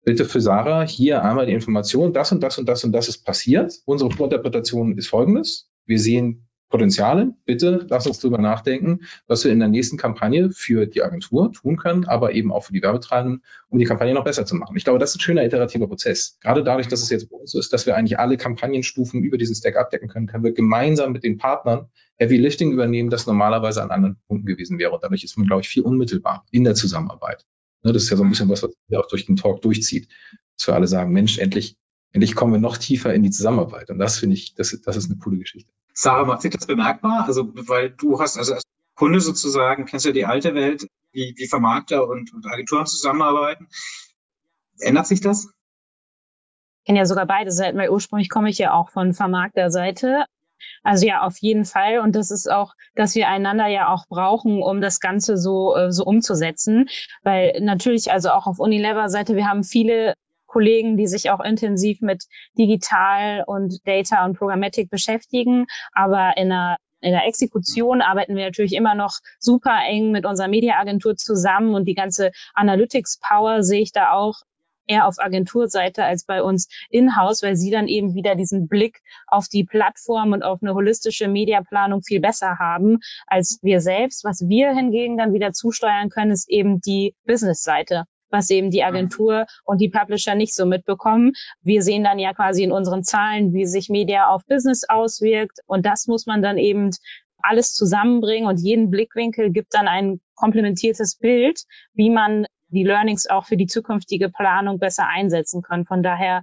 bitte für Sarah hier einmal die Information, das und das und das und das ist passiert. Unsere Vorinterpretation ist folgendes. Wir sehen Potenziale. Bitte lass uns drüber nachdenken, was wir in der nächsten Kampagne für die Agentur tun können, aber eben auch für die Werbetreibenden, um die Kampagne noch besser zu machen. Ich glaube, das ist ein schöner iterativer Prozess. Gerade dadurch, dass es jetzt bei uns ist, dass wir eigentlich alle Kampagnenstufen über diesen Stack abdecken können, können wir gemeinsam mit den Partnern Heavy Lifting übernehmen, das normalerweise an anderen Punkten gewesen wäre. Und dadurch ist man, glaube ich, viel unmittelbar in der Zusammenarbeit. Ne, das ist ja so ein bisschen was, was auch durch den Talk durchzieht. Dass wir alle sagen, Mensch, endlich, endlich kommen wir noch tiefer in die Zusammenarbeit. Und das finde ich, das, das ist eine coole Geschichte. Sarah, macht sich das bemerkbar? Also, weil du hast, also als Kunde sozusagen, kennst ja die alte Welt, wie, wie Vermarkter und, und Agenturen zusammenarbeiten. Ändert sich das? Ich kenne ja sogar beide Seiten, weil ursprünglich komme ich ja auch von Vermarkterseite. Also ja, auf jeden Fall. Und das ist auch, dass wir einander ja auch brauchen, um das Ganze so, äh, so umzusetzen. Weil natürlich, also auch auf Unilever-Seite, wir haben viele Kollegen, die sich auch intensiv mit Digital und Data und Programmatic beschäftigen. Aber in einer in der Exekution arbeiten wir natürlich immer noch super eng mit unserer Mediaagentur zusammen und die ganze Analytics Power sehe ich da auch eher auf Agenturseite als bei uns in-house, weil sie dann eben wieder diesen Blick auf die Plattform und auf eine holistische Mediaplanung viel besser haben als wir selbst. Was wir hingegen dann wieder zusteuern können, ist eben die Business-Seite was eben die Agentur und die Publisher nicht so mitbekommen. Wir sehen dann ja quasi in unseren Zahlen, wie sich Media auf Business auswirkt und das muss man dann eben alles zusammenbringen und jeden Blickwinkel gibt dann ein komplementiertes Bild, wie man die Learnings auch für die zukünftige Planung besser einsetzen kann. Von daher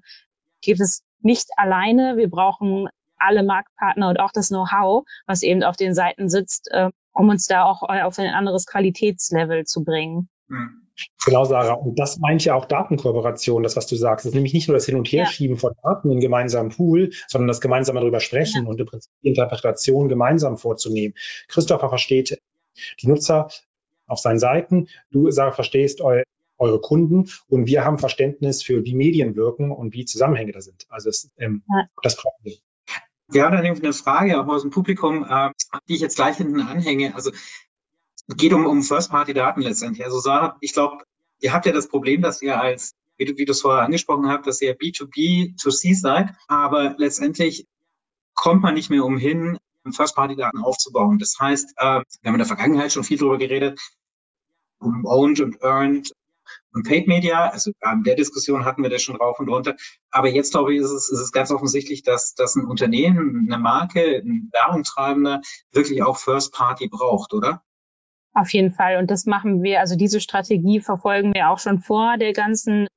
geht es nicht alleine. Wir brauchen alle Marktpartner und auch das Know-how, was eben auf den Seiten sitzt, äh, um uns da auch auf ein anderes Qualitätslevel zu bringen. Hm. Genau, Sarah. Und das meint ja auch Datenkooperation, das, was du sagst. Das ist nämlich nicht nur das Hin- und Herschieben ja. von Daten in gemeinsamen Pool, sondern das gemeinsame darüber sprechen ja. und im Prinzip die Interpretation gemeinsam vorzunehmen. Christopher versteht die Nutzer auf seinen Seiten. Du, Sarah, verstehst eu eure Kunden und wir haben Verständnis für wie Medien wirken und wie Zusammenhänge da sind. Also es, ähm, ja. das brauchen wir. Wir haben dann eine Frage auch aus dem Publikum, äh, die ich jetzt gleich hinten anhänge. Also geht um, um First-Party-Daten letztendlich. Also Sarah, ich glaube, ihr habt ja das Problem, dass ihr als, wie du, wie du es vorher angesprochen habt, dass ihr B2B, to C seid, aber letztendlich kommt man nicht mehr umhin, First-Party-Daten aufzubauen. Das heißt, äh, wir haben in der Vergangenheit schon viel darüber geredet, um Owned und Earned und Paid Media. Also in der Diskussion hatten wir das schon rauf und runter. Aber jetzt glaube ich, ist es, ist es ganz offensichtlich, dass, dass ein Unternehmen, eine Marke, ein Werbungtreibender wirklich auch First Party braucht, oder? Auf jeden Fall. Und das machen wir, also diese Strategie verfolgen wir auch schon vor der ganzen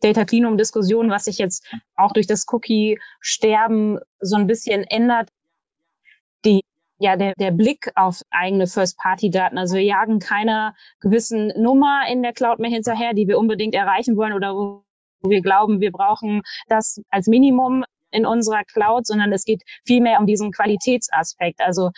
Data Cleanroom Diskussion, was sich jetzt auch durch das Cookie-Sterben so ein bisschen ändert. Die, ja, der, der Blick auf eigene First-Party-Daten. Also wir jagen keiner gewissen Nummer in der Cloud mehr hinterher, die wir unbedingt erreichen wollen oder wo wir glauben, wir brauchen das als Minimum in unserer Cloud, sondern es geht vielmehr um diesen Qualitätsaspekt. Also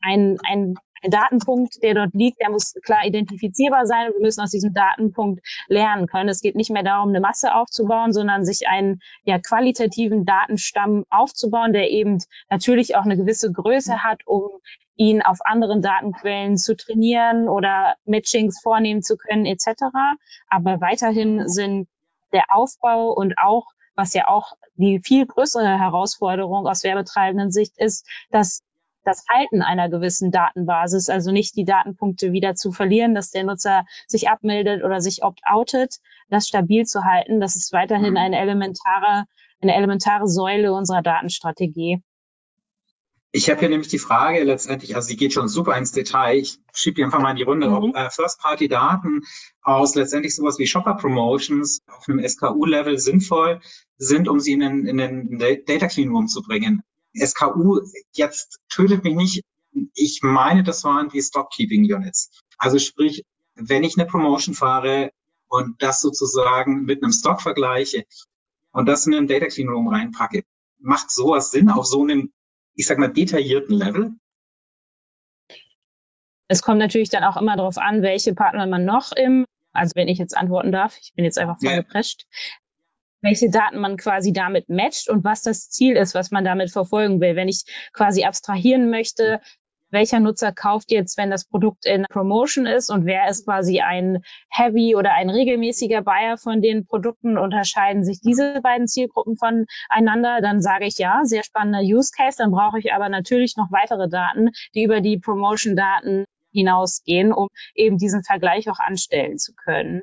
ein, ein ein Datenpunkt, der dort liegt, der muss klar identifizierbar sein. Wir müssen aus diesem Datenpunkt lernen können. Es geht nicht mehr darum, eine Masse aufzubauen, sondern sich einen ja, qualitativen Datenstamm aufzubauen, der eben natürlich auch eine gewisse Größe hat, um ihn auf anderen Datenquellen zu trainieren oder Matchings vornehmen zu können etc. Aber weiterhin sind der Aufbau und auch was ja auch die viel größere Herausforderung aus werbetreibenden Sicht ist, dass das Halten einer gewissen Datenbasis, also nicht die Datenpunkte wieder zu verlieren, dass der Nutzer sich abmeldet oder sich opt-outet, das stabil zu halten, das ist weiterhin mhm. eine elementare, eine elementare Säule unserer Datenstrategie. Ich habe hier nämlich die Frage letztendlich, also sie geht schon super ins Detail. Ich schiebe die einfach mal in die Runde, mhm. ob äh, First-Party-Daten aus letztendlich sowas wie Shopper-Promotions auf einem SKU-Level sinnvoll sind, um sie in den, in den Data Clean Room zu bringen. SKU jetzt tötet mich nicht. Ich meine, das waren die Stockkeeping Units. Also sprich, wenn ich eine Promotion fahre und das sozusagen mit einem Stock vergleiche und das in einen Data Clean Room reinpacke, macht sowas Sinn auf so einem ich sag mal, detaillierten Level? Es kommt natürlich dann auch immer darauf an, welche Partner man noch im, also wenn ich jetzt antworten darf, ich bin jetzt einfach vorgeprescht, ja. Welche Daten man quasi damit matcht und was das Ziel ist, was man damit verfolgen will. Wenn ich quasi abstrahieren möchte, welcher Nutzer kauft jetzt, wenn das Produkt in Promotion ist und wer ist quasi ein Heavy oder ein regelmäßiger Buyer von den Produkten, unterscheiden sich diese beiden Zielgruppen voneinander, dann sage ich ja, sehr spannender Use Case, dann brauche ich aber natürlich noch weitere Daten, die über die Promotion-Daten hinausgehen, um eben diesen Vergleich auch anstellen zu können.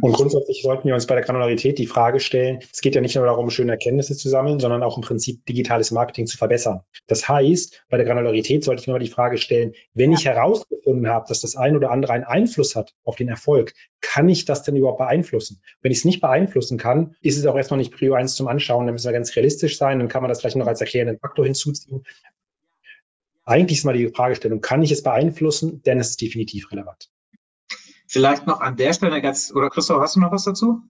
Und grundsätzlich sollten wir uns bei der Granularität die Frage stellen, es geht ja nicht nur darum, schöne Erkenntnisse zu sammeln, sondern auch im Prinzip digitales Marketing zu verbessern. Das heißt, bei der Granularität sollte ich mir mal die Frage stellen, wenn ich herausgefunden habe, dass das ein oder andere einen Einfluss hat auf den Erfolg, kann ich das denn überhaupt beeinflussen? Wenn ich es nicht beeinflussen kann, ist es auch erstmal nicht Prio 1 zum Anschauen, dann müssen wir ganz realistisch sein, dann kann man das vielleicht noch als erklärenden Faktor hinzuziehen. Eigentlich ist mal die Fragestellung, kann ich es beeinflussen? Denn es ist definitiv relevant. Vielleicht noch an der Stelle ganz, oder Christoph, hast du noch was dazu?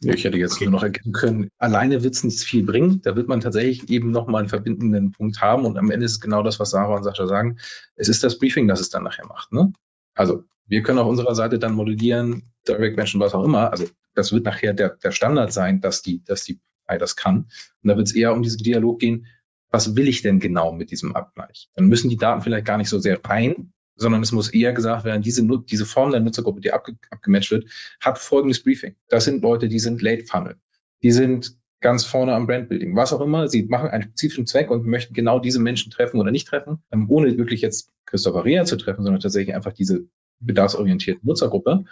Ich hätte jetzt okay. nur noch erkennen können, alleine wird es nicht viel bringen. Da wird man tatsächlich eben nochmal einen verbindenden Punkt haben. Und am Ende ist es genau das, was Sarah und Sascha sagen. Es ist das Briefing, das es dann nachher macht. Ne? Also wir können auf unserer Seite dann modellieren, Direct Mention, was auch immer. Also das wird nachher der, der Standard sein, dass die, dass die AI das kann. Und da wird es eher um diesen Dialog gehen, was will ich denn genau mit diesem Abgleich? Dann müssen die Daten vielleicht gar nicht so sehr rein, sondern es muss eher gesagt werden, diese, diese Form der Nutzergruppe, die abge, abgematcht wird, hat folgendes Briefing. Das sind Leute, die sind Late Funnel. Die sind ganz vorne am Brandbuilding, was auch immer. Sie machen einen spezifischen Zweck und möchten genau diese Menschen treffen oder nicht treffen, ähm, ohne wirklich jetzt Christopher Rea zu treffen, sondern tatsächlich einfach diese bedarfsorientierte Nutzergruppe.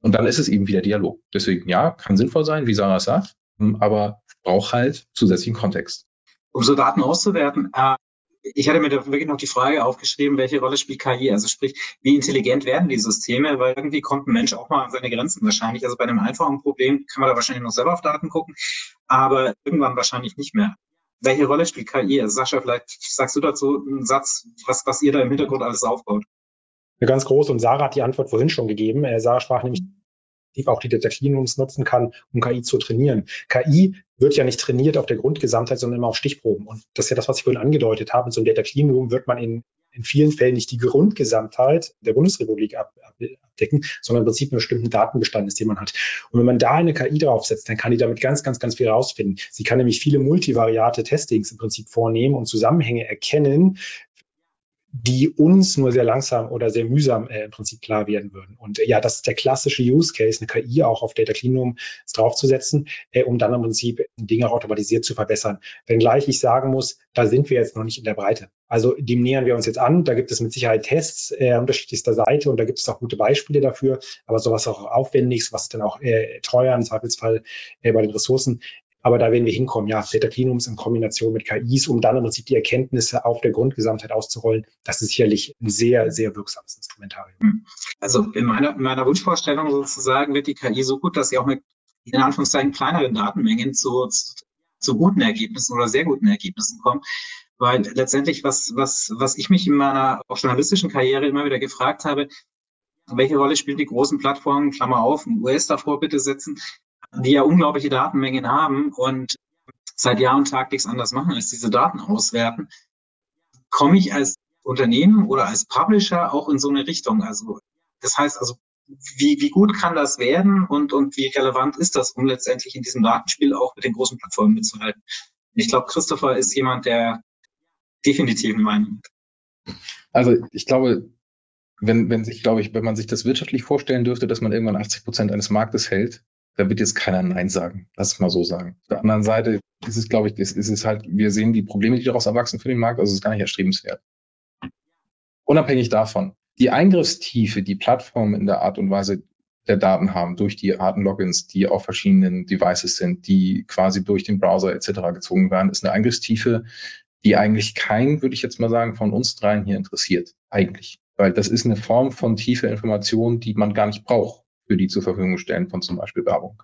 Und dann ist es eben wieder Dialog. Deswegen, ja, kann sinnvoll sein, wie Sarah sagt, ähm, aber braucht halt zusätzlichen Kontext. Um so Daten auszuwerten, äh, ich hatte mir da wirklich noch die Frage aufgeschrieben, welche Rolle spielt KI? Also sprich, wie intelligent werden die Systeme? Weil irgendwie kommt ein Mensch auch mal an seine Grenzen wahrscheinlich. Also bei einem einfachen Problem kann man da wahrscheinlich noch selber auf Daten gucken, aber irgendwann wahrscheinlich nicht mehr. Welche Rolle spielt KI? Also Sascha, vielleicht sagst du dazu einen Satz, was, was ihr da im Hintergrund alles aufbaut. Ganz große und Sarah hat die Antwort vorhin schon gegeben. Äh, Sarah sprach nämlich auch die Data Cleanrooms nutzen kann, um KI zu trainieren. KI wird ja nicht trainiert auf der Grundgesamtheit, sondern immer auf Stichproben. Und das ist ja das, was ich vorhin angedeutet habe. So einem Data Cleanroom wird man in, in vielen Fällen nicht die Grundgesamtheit der Bundesrepublik ab, abdecken, sondern im Prinzip einen bestimmten Datenbestand ist, den man hat. Und wenn man da eine KI draufsetzt, dann kann die damit ganz, ganz, ganz viel rausfinden. Sie kann nämlich viele multivariate Testings im Prinzip vornehmen und Zusammenhänge erkennen, die uns nur sehr langsam oder sehr mühsam äh, im Prinzip klar werden würden. Und äh, ja, das ist der klassische Use Case, eine KI auch auf Data Cleanroom draufzusetzen, äh, um dann im Prinzip Dinge automatisiert zu verbessern. Wenngleich ich sagen muss, da sind wir jetzt noch nicht in der Breite. Also dem nähern wir uns jetzt an. Da gibt es mit Sicherheit Tests äh, unterschiedlichster Seite und da gibt es auch gute Beispiele dafür. Aber sowas auch aufwendig, was dann auch äh, teuer im Zweifelsfall äh, bei den Ressourcen aber da werden wir hinkommen, ja, Data Cleanrooms in Kombination mit KIs, um dann im Prinzip die Erkenntnisse auf der Grundgesamtheit auszurollen. Das ist sicherlich ein sehr, sehr wirksames Instrumentarium. Hm. Also in meiner, in meiner Wunschvorstellung sozusagen wird die KI so gut, dass sie auch mit in Anführungszeichen kleineren Datenmengen zu, zu, zu guten Ergebnissen oder sehr guten Ergebnissen kommt. Weil letztendlich, was, was, was ich mich in meiner auch journalistischen Karriere immer wieder gefragt habe, welche Rolle spielen die großen Plattformen, Klammer auf, US davor bitte setzen, die ja unglaubliche Datenmengen haben und seit Jahr und Tag nichts anderes machen, als diese Daten auswerten, komme ich als Unternehmen oder als Publisher auch in so eine Richtung. Also das heißt also, wie, wie gut kann das werden und, und wie relevant ist das, um letztendlich in diesem Datenspiel auch mit den großen Plattformen mitzuhalten? Ich glaube, Christopher ist jemand, der definitiv Meinung hat. Also ich glaube, wenn, wenn sich, glaube ich, wenn man sich das wirtschaftlich vorstellen dürfte, dass man irgendwann 80 Prozent eines Marktes hält, da wird jetzt keiner Nein sagen. Lass es mal so sagen. Auf der anderen Seite ist es, glaube ich, ist, ist es halt, wir sehen die Probleme, die daraus erwachsen für den Markt, also es ist gar nicht erstrebenswert. unabhängig davon, die Eingriffstiefe, die Plattformen in der Art und Weise der Daten haben, durch die Arten-Logins, die auf verschiedenen Devices sind, die quasi durch den Browser etc. gezogen werden, ist eine Eingriffstiefe, die eigentlich kein, würde ich jetzt mal sagen, von uns dreien hier interessiert. Eigentlich. Weil das ist eine Form von tiefer Information, die man gar nicht braucht für die zur Verfügung stellen von zum Beispiel Werbung.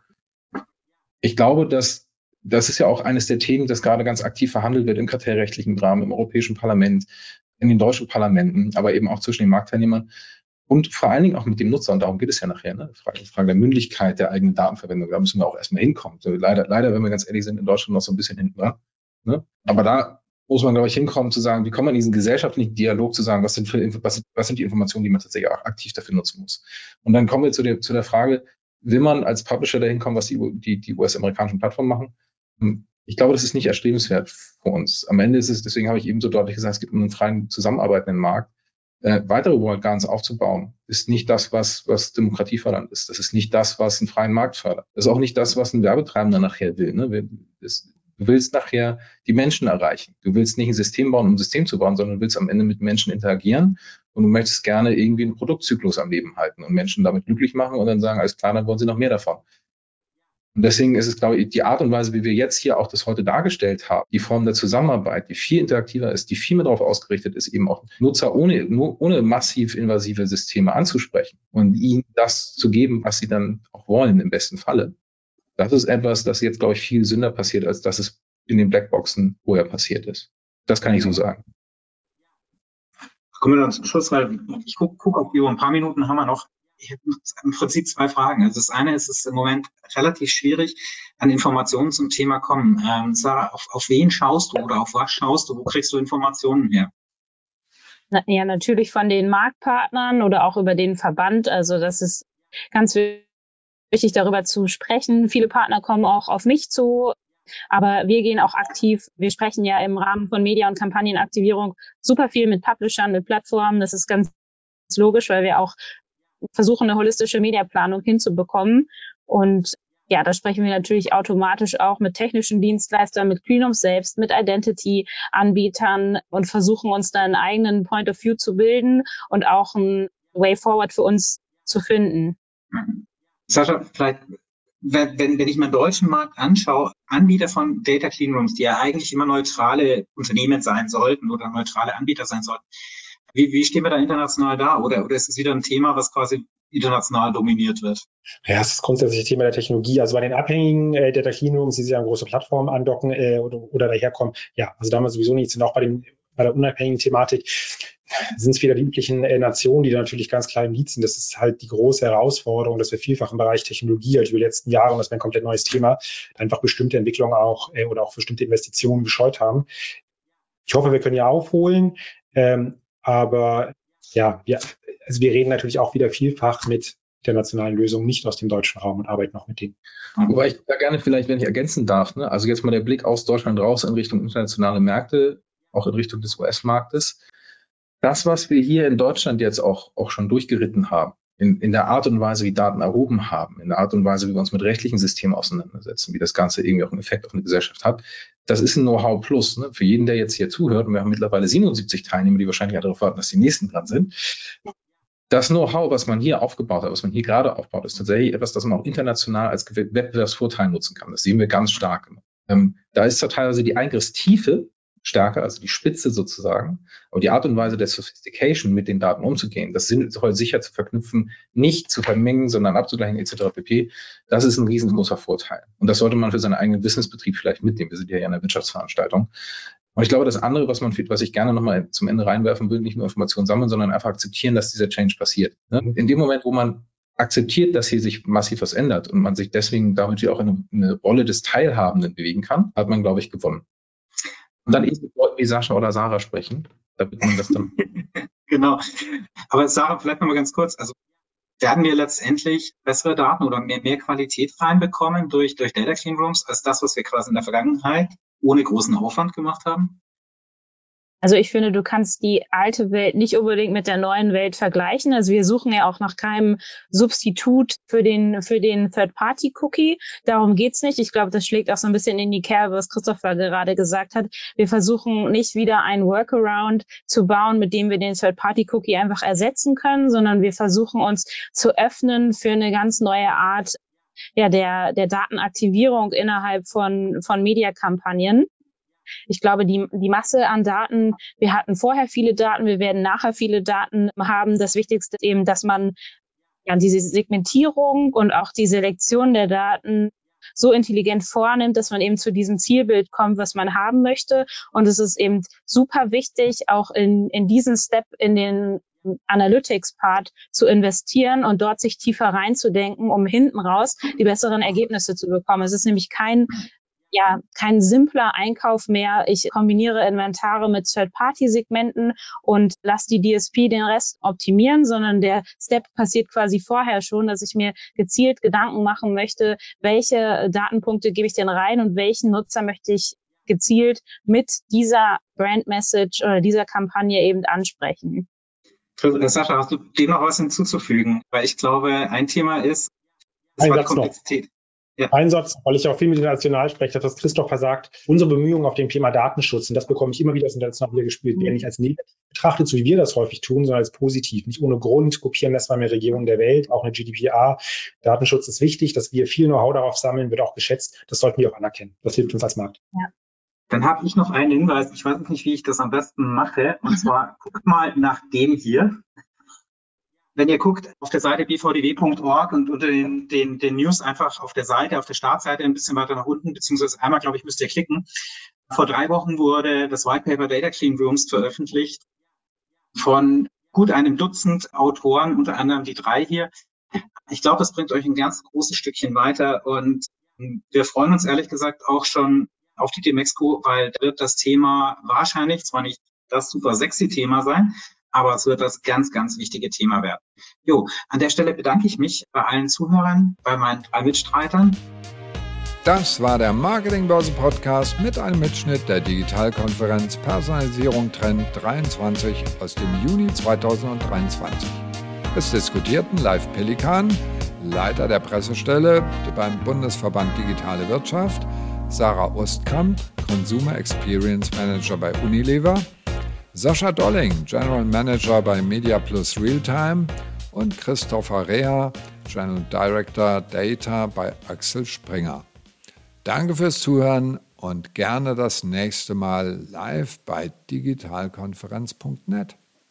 Ich glaube, dass das ist ja auch eines der Themen, das gerade ganz aktiv verhandelt wird im kartellrechtlichen Rahmen, im Europäischen Parlament, in den deutschen Parlamenten, aber eben auch zwischen den Marktteilnehmern und vor allen Dingen auch mit dem Nutzer. Und darum geht es ja nachher. Ne? Frage, Frage der Mündigkeit der eigenen Datenverwendung. Da müssen wir auch erstmal hinkommen. Leider, leider, wenn wir ganz ehrlich sind, in Deutschland noch so ein bisschen hinten dran. Ne? Aber da muss man, glaube ich, hinkommen zu sagen, wie kommt man in diesen gesellschaftlichen Dialog zu sagen, was sind, für, was, was sind die Informationen, die man tatsächlich auch aktiv dafür nutzen muss. Und dann kommen wir zu der, zu der Frage, will man als Publisher dahin kommen, was die, die, die US-amerikanischen Plattformen machen? Hm, ich glaube, das ist nicht erstrebenswert für uns. Am Ende ist es, deswegen habe ich eben so deutlich gesagt, es gibt einen freien zusammenarbeitenden Markt. Äh, weitere World Gardens aufzubauen, ist nicht das, was, was Demokratie fördernd ist. Das ist nicht das, was einen freien Markt fördert. Das ist auch nicht das, was ein Werbetreibender nachher will. Ne? Das, du willst nachher die Menschen erreichen. Du willst nicht ein System bauen, um ein System zu bauen, sondern du willst am Ende mit Menschen interagieren und du möchtest gerne irgendwie einen Produktzyklus am Leben halten und Menschen damit glücklich machen und dann sagen, als klar, dann wollen sie noch mehr davon. Und deswegen ist es, glaube ich, die Art und Weise, wie wir jetzt hier auch das heute dargestellt haben, die Form der Zusammenarbeit, die viel interaktiver ist, die viel mehr darauf ausgerichtet ist, eben auch Nutzer ohne, ohne massiv invasive Systeme anzusprechen und ihnen das zu geben, was sie dann auch wollen, im besten Falle. Das ist etwas, das jetzt, glaube ich, viel sünder passiert, als dass es in den Blackboxen vorher passiert ist. Das kann ich so sagen. Kommen wir dann zum Schluss, weil ich gucke guck auf die Uhr. Ein paar Minuten haben wir noch ich habe im Prinzip zwei Fragen. Also das eine ist, es ist im Moment relativ schwierig, an Informationen zum Thema kommen. Ähm, Sarah, auf, auf wen schaust du oder auf was schaust du? Wo kriegst du Informationen her? Ja, natürlich von den Marktpartnern oder auch über den Verband. Also das ist ganz wichtig, darüber zu sprechen. Viele Partner kommen auch auf mich zu. Aber wir gehen auch aktiv, wir sprechen ja im Rahmen von Media- und Kampagnenaktivierung super viel mit Publishern, mit Plattformen. Das ist ganz logisch, weil wir auch versuchen, eine holistische Mediaplanung hinzubekommen. Und ja, da sprechen wir natürlich automatisch auch mit technischen Dienstleistern, mit Cleanup selbst, mit Identity-Anbietern und versuchen uns da einen eigenen Point of View zu bilden und auch einen Way Forward für uns zu finden. Sascha, vielleicht, wenn, wenn ich mir den deutschen Markt anschaue, Anbieter von Data Cleanrooms, die ja eigentlich immer neutrale Unternehmen sein sollten oder neutrale Anbieter sein sollten, wie, wie stehen wir da international da? Oder, oder ist es wieder ein Thema, was quasi international dominiert wird? Ja, es ist grundsätzlich Thema der Technologie. Also bei den abhängigen äh, Data Cleanrooms, die sich an große Plattformen andocken äh, oder, oder daherkommen, ja, also damals sowieso nichts. Und auch bei, dem, bei der unabhängigen Thematik sind es wieder die üblichen äh, Nationen, die da natürlich ganz klein im Lied sind. Das ist halt die große Herausforderung, dass wir vielfach im Bereich Technologie halt über die letzten Jahre, und das wäre ein komplett neues Thema, einfach bestimmte Entwicklungen auch äh, oder auch bestimmte Investitionen gescheut haben. Ich hoffe, wir können ja aufholen. Ähm, aber ja, wir, also wir reden natürlich auch wieder vielfach mit der nationalen Lösung nicht aus dem deutschen Raum und arbeiten auch mit denen. Wobei ich da gerne vielleicht, wenn ich ergänzen darf, ne? also jetzt mal der Blick aus Deutschland raus in Richtung internationale Märkte, auch in Richtung des US-Marktes. Das, was wir hier in Deutschland jetzt auch, auch schon durchgeritten haben, in, in der Art und Weise, wie Daten erhoben haben, in der Art und Weise, wie wir uns mit rechtlichen Systemen auseinandersetzen, wie das Ganze irgendwie auch einen Effekt auf eine Gesellschaft hat. Das ist ein Know-how plus. Ne? Für jeden, der jetzt hier zuhört, und wir haben mittlerweile 77 Teilnehmer, die wahrscheinlich darauf warten, dass die nächsten dran sind. Das Know-how, was man hier aufgebaut hat, was man hier gerade aufbaut, ist tatsächlich etwas, das man auch international als Wettbewerbsvorteil nutzen kann. Das sehen wir ganz stark. Ähm, da ist teilweise die Eingriffstiefe stärker, also die Spitze sozusagen. Aber die Art und Weise der Sophistication, mit den Daten umzugehen, das soll sicher zu verknüpfen, nicht zu vermengen, sondern abzugleichen etc. pp. Das ist ein riesengroßer Vorteil. Und das sollte man für seinen eigenen Businessbetrieb vielleicht mitnehmen. Wir sind ja in einer Wirtschaftsveranstaltung. Und ich glaube, das andere, was man, was ich gerne nochmal zum Ende reinwerfen will, nicht nur Informationen sammeln, sondern einfach akzeptieren, dass dieser Change passiert. Ne? In dem Moment, wo man akzeptiert, dass hier sich massiv was ändert und man sich deswegen damit auch in eine Rolle des Teilhabenden bewegen kann, hat man, glaube ich, gewonnen. Und dann eben mit Leuten wie Sascha oder Sarah sprechen, damit man das dann. *laughs* genau. Aber Sarah, vielleicht nochmal ganz kurz. Also werden wir letztendlich bessere Daten oder mehr, mehr Qualität reinbekommen durch, durch Data Clean Rooms als das, was wir quasi in der Vergangenheit ohne großen Aufwand gemacht haben? Also ich finde, du kannst die alte Welt nicht unbedingt mit der neuen Welt vergleichen. Also wir suchen ja auch nach keinem Substitut für den, für den Third-Party-Cookie. Darum geht's nicht. Ich glaube, das schlägt auch so ein bisschen in die Kerbe, was Christopher gerade gesagt hat. Wir versuchen nicht wieder ein Workaround zu bauen, mit dem wir den Third-Party-Cookie einfach ersetzen können, sondern wir versuchen uns zu öffnen für eine ganz neue Art ja, der, der Datenaktivierung innerhalb von, von Mediakampagnen. Ich glaube, die, die Masse an Daten, wir hatten vorher viele Daten, wir werden nachher viele Daten haben. Das Wichtigste ist eben, dass man ja, diese Segmentierung und auch die Selektion der Daten so intelligent vornimmt, dass man eben zu diesem Zielbild kommt, was man haben möchte. Und es ist eben super wichtig, auch in, in diesen Step in den Analytics-Part zu investieren und dort sich tiefer reinzudenken, um hinten raus die besseren Ergebnisse zu bekommen. Es ist nämlich kein ja kein simpler Einkauf mehr. Ich kombiniere Inventare mit Third-Party-Segmenten und lasse die DSP den Rest optimieren, sondern der Step passiert quasi vorher schon, dass ich mir gezielt Gedanken machen möchte, welche Datenpunkte gebe ich denn rein und welchen Nutzer möchte ich gezielt mit dieser Brand Message oder dieser Kampagne eben ansprechen. Sascha, hast du dem noch was hinzuzufügen? Weil ich glaube, ein Thema ist, das war die Komplexität. Ja. Ein Satz, weil ich auch viel mit international spreche, das, was Christopher sagt, unsere Bemühungen auf dem Thema Datenschutz, und das bekomme ich immer wieder aus international wieder gespielt, werden nicht als negativ betrachtet, so wie wir das häufig tun, sondern als positiv. Nicht ohne Grund kopieren das mal mehr Regionen der Welt, auch eine GDPR. Datenschutz ist wichtig, dass wir viel Know-how darauf sammeln, wird auch geschätzt. Das sollten wir auch anerkennen. Das hilft uns als Markt. Ja. Dann habe ich noch einen Hinweis. Ich weiß nicht, wie ich das am besten mache. Und *laughs* zwar guckt mal nach dem hier. Wenn ihr guckt auf der Seite bvdw.org und unter den, den, den News einfach auf der Seite, auf der Startseite ein bisschen weiter nach unten, beziehungsweise einmal, glaube ich, müsst ihr klicken. Vor drei Wochen wurde das White Paper Data Clean Rooms veröffentlicht von gut einem Dutzend Autoren, unter anderem die drei hier. Ich glaube, das bringt euch ein ganz großes Stückchen weiter und wir freuen uns ehrlich gesagt auch schon auf die Demexco, weil da wird das Thema wahrscheinlich zwar nicht das super sexy Thema sein, aber es wird das ganz, ganz wichtige Thema werden. Jo, an der Stelle bedanke ich mich bei allen Zuhörern, bei meinen drei Mitstreitern. Das war der Marketingbörse Podcast mit einem Mitschnitt der Digitalkonferenz Personalisierung Trend 23 aus dem Juni 2023. Es diskutierten Live Pelikan, Leiter der Pressestelle beim Bundesverband Digitale Wirtschaft, Sarah Ostkamp, Consumer Experience Manager bei Unilever, Sascha Dolling, General Manager bei Media Plus Realtime und Christopher Rea, General Director Data bei Axel Springer. Danke fürs Zuhören und gerne das nächste Mal live bei digitalkonferenz.net.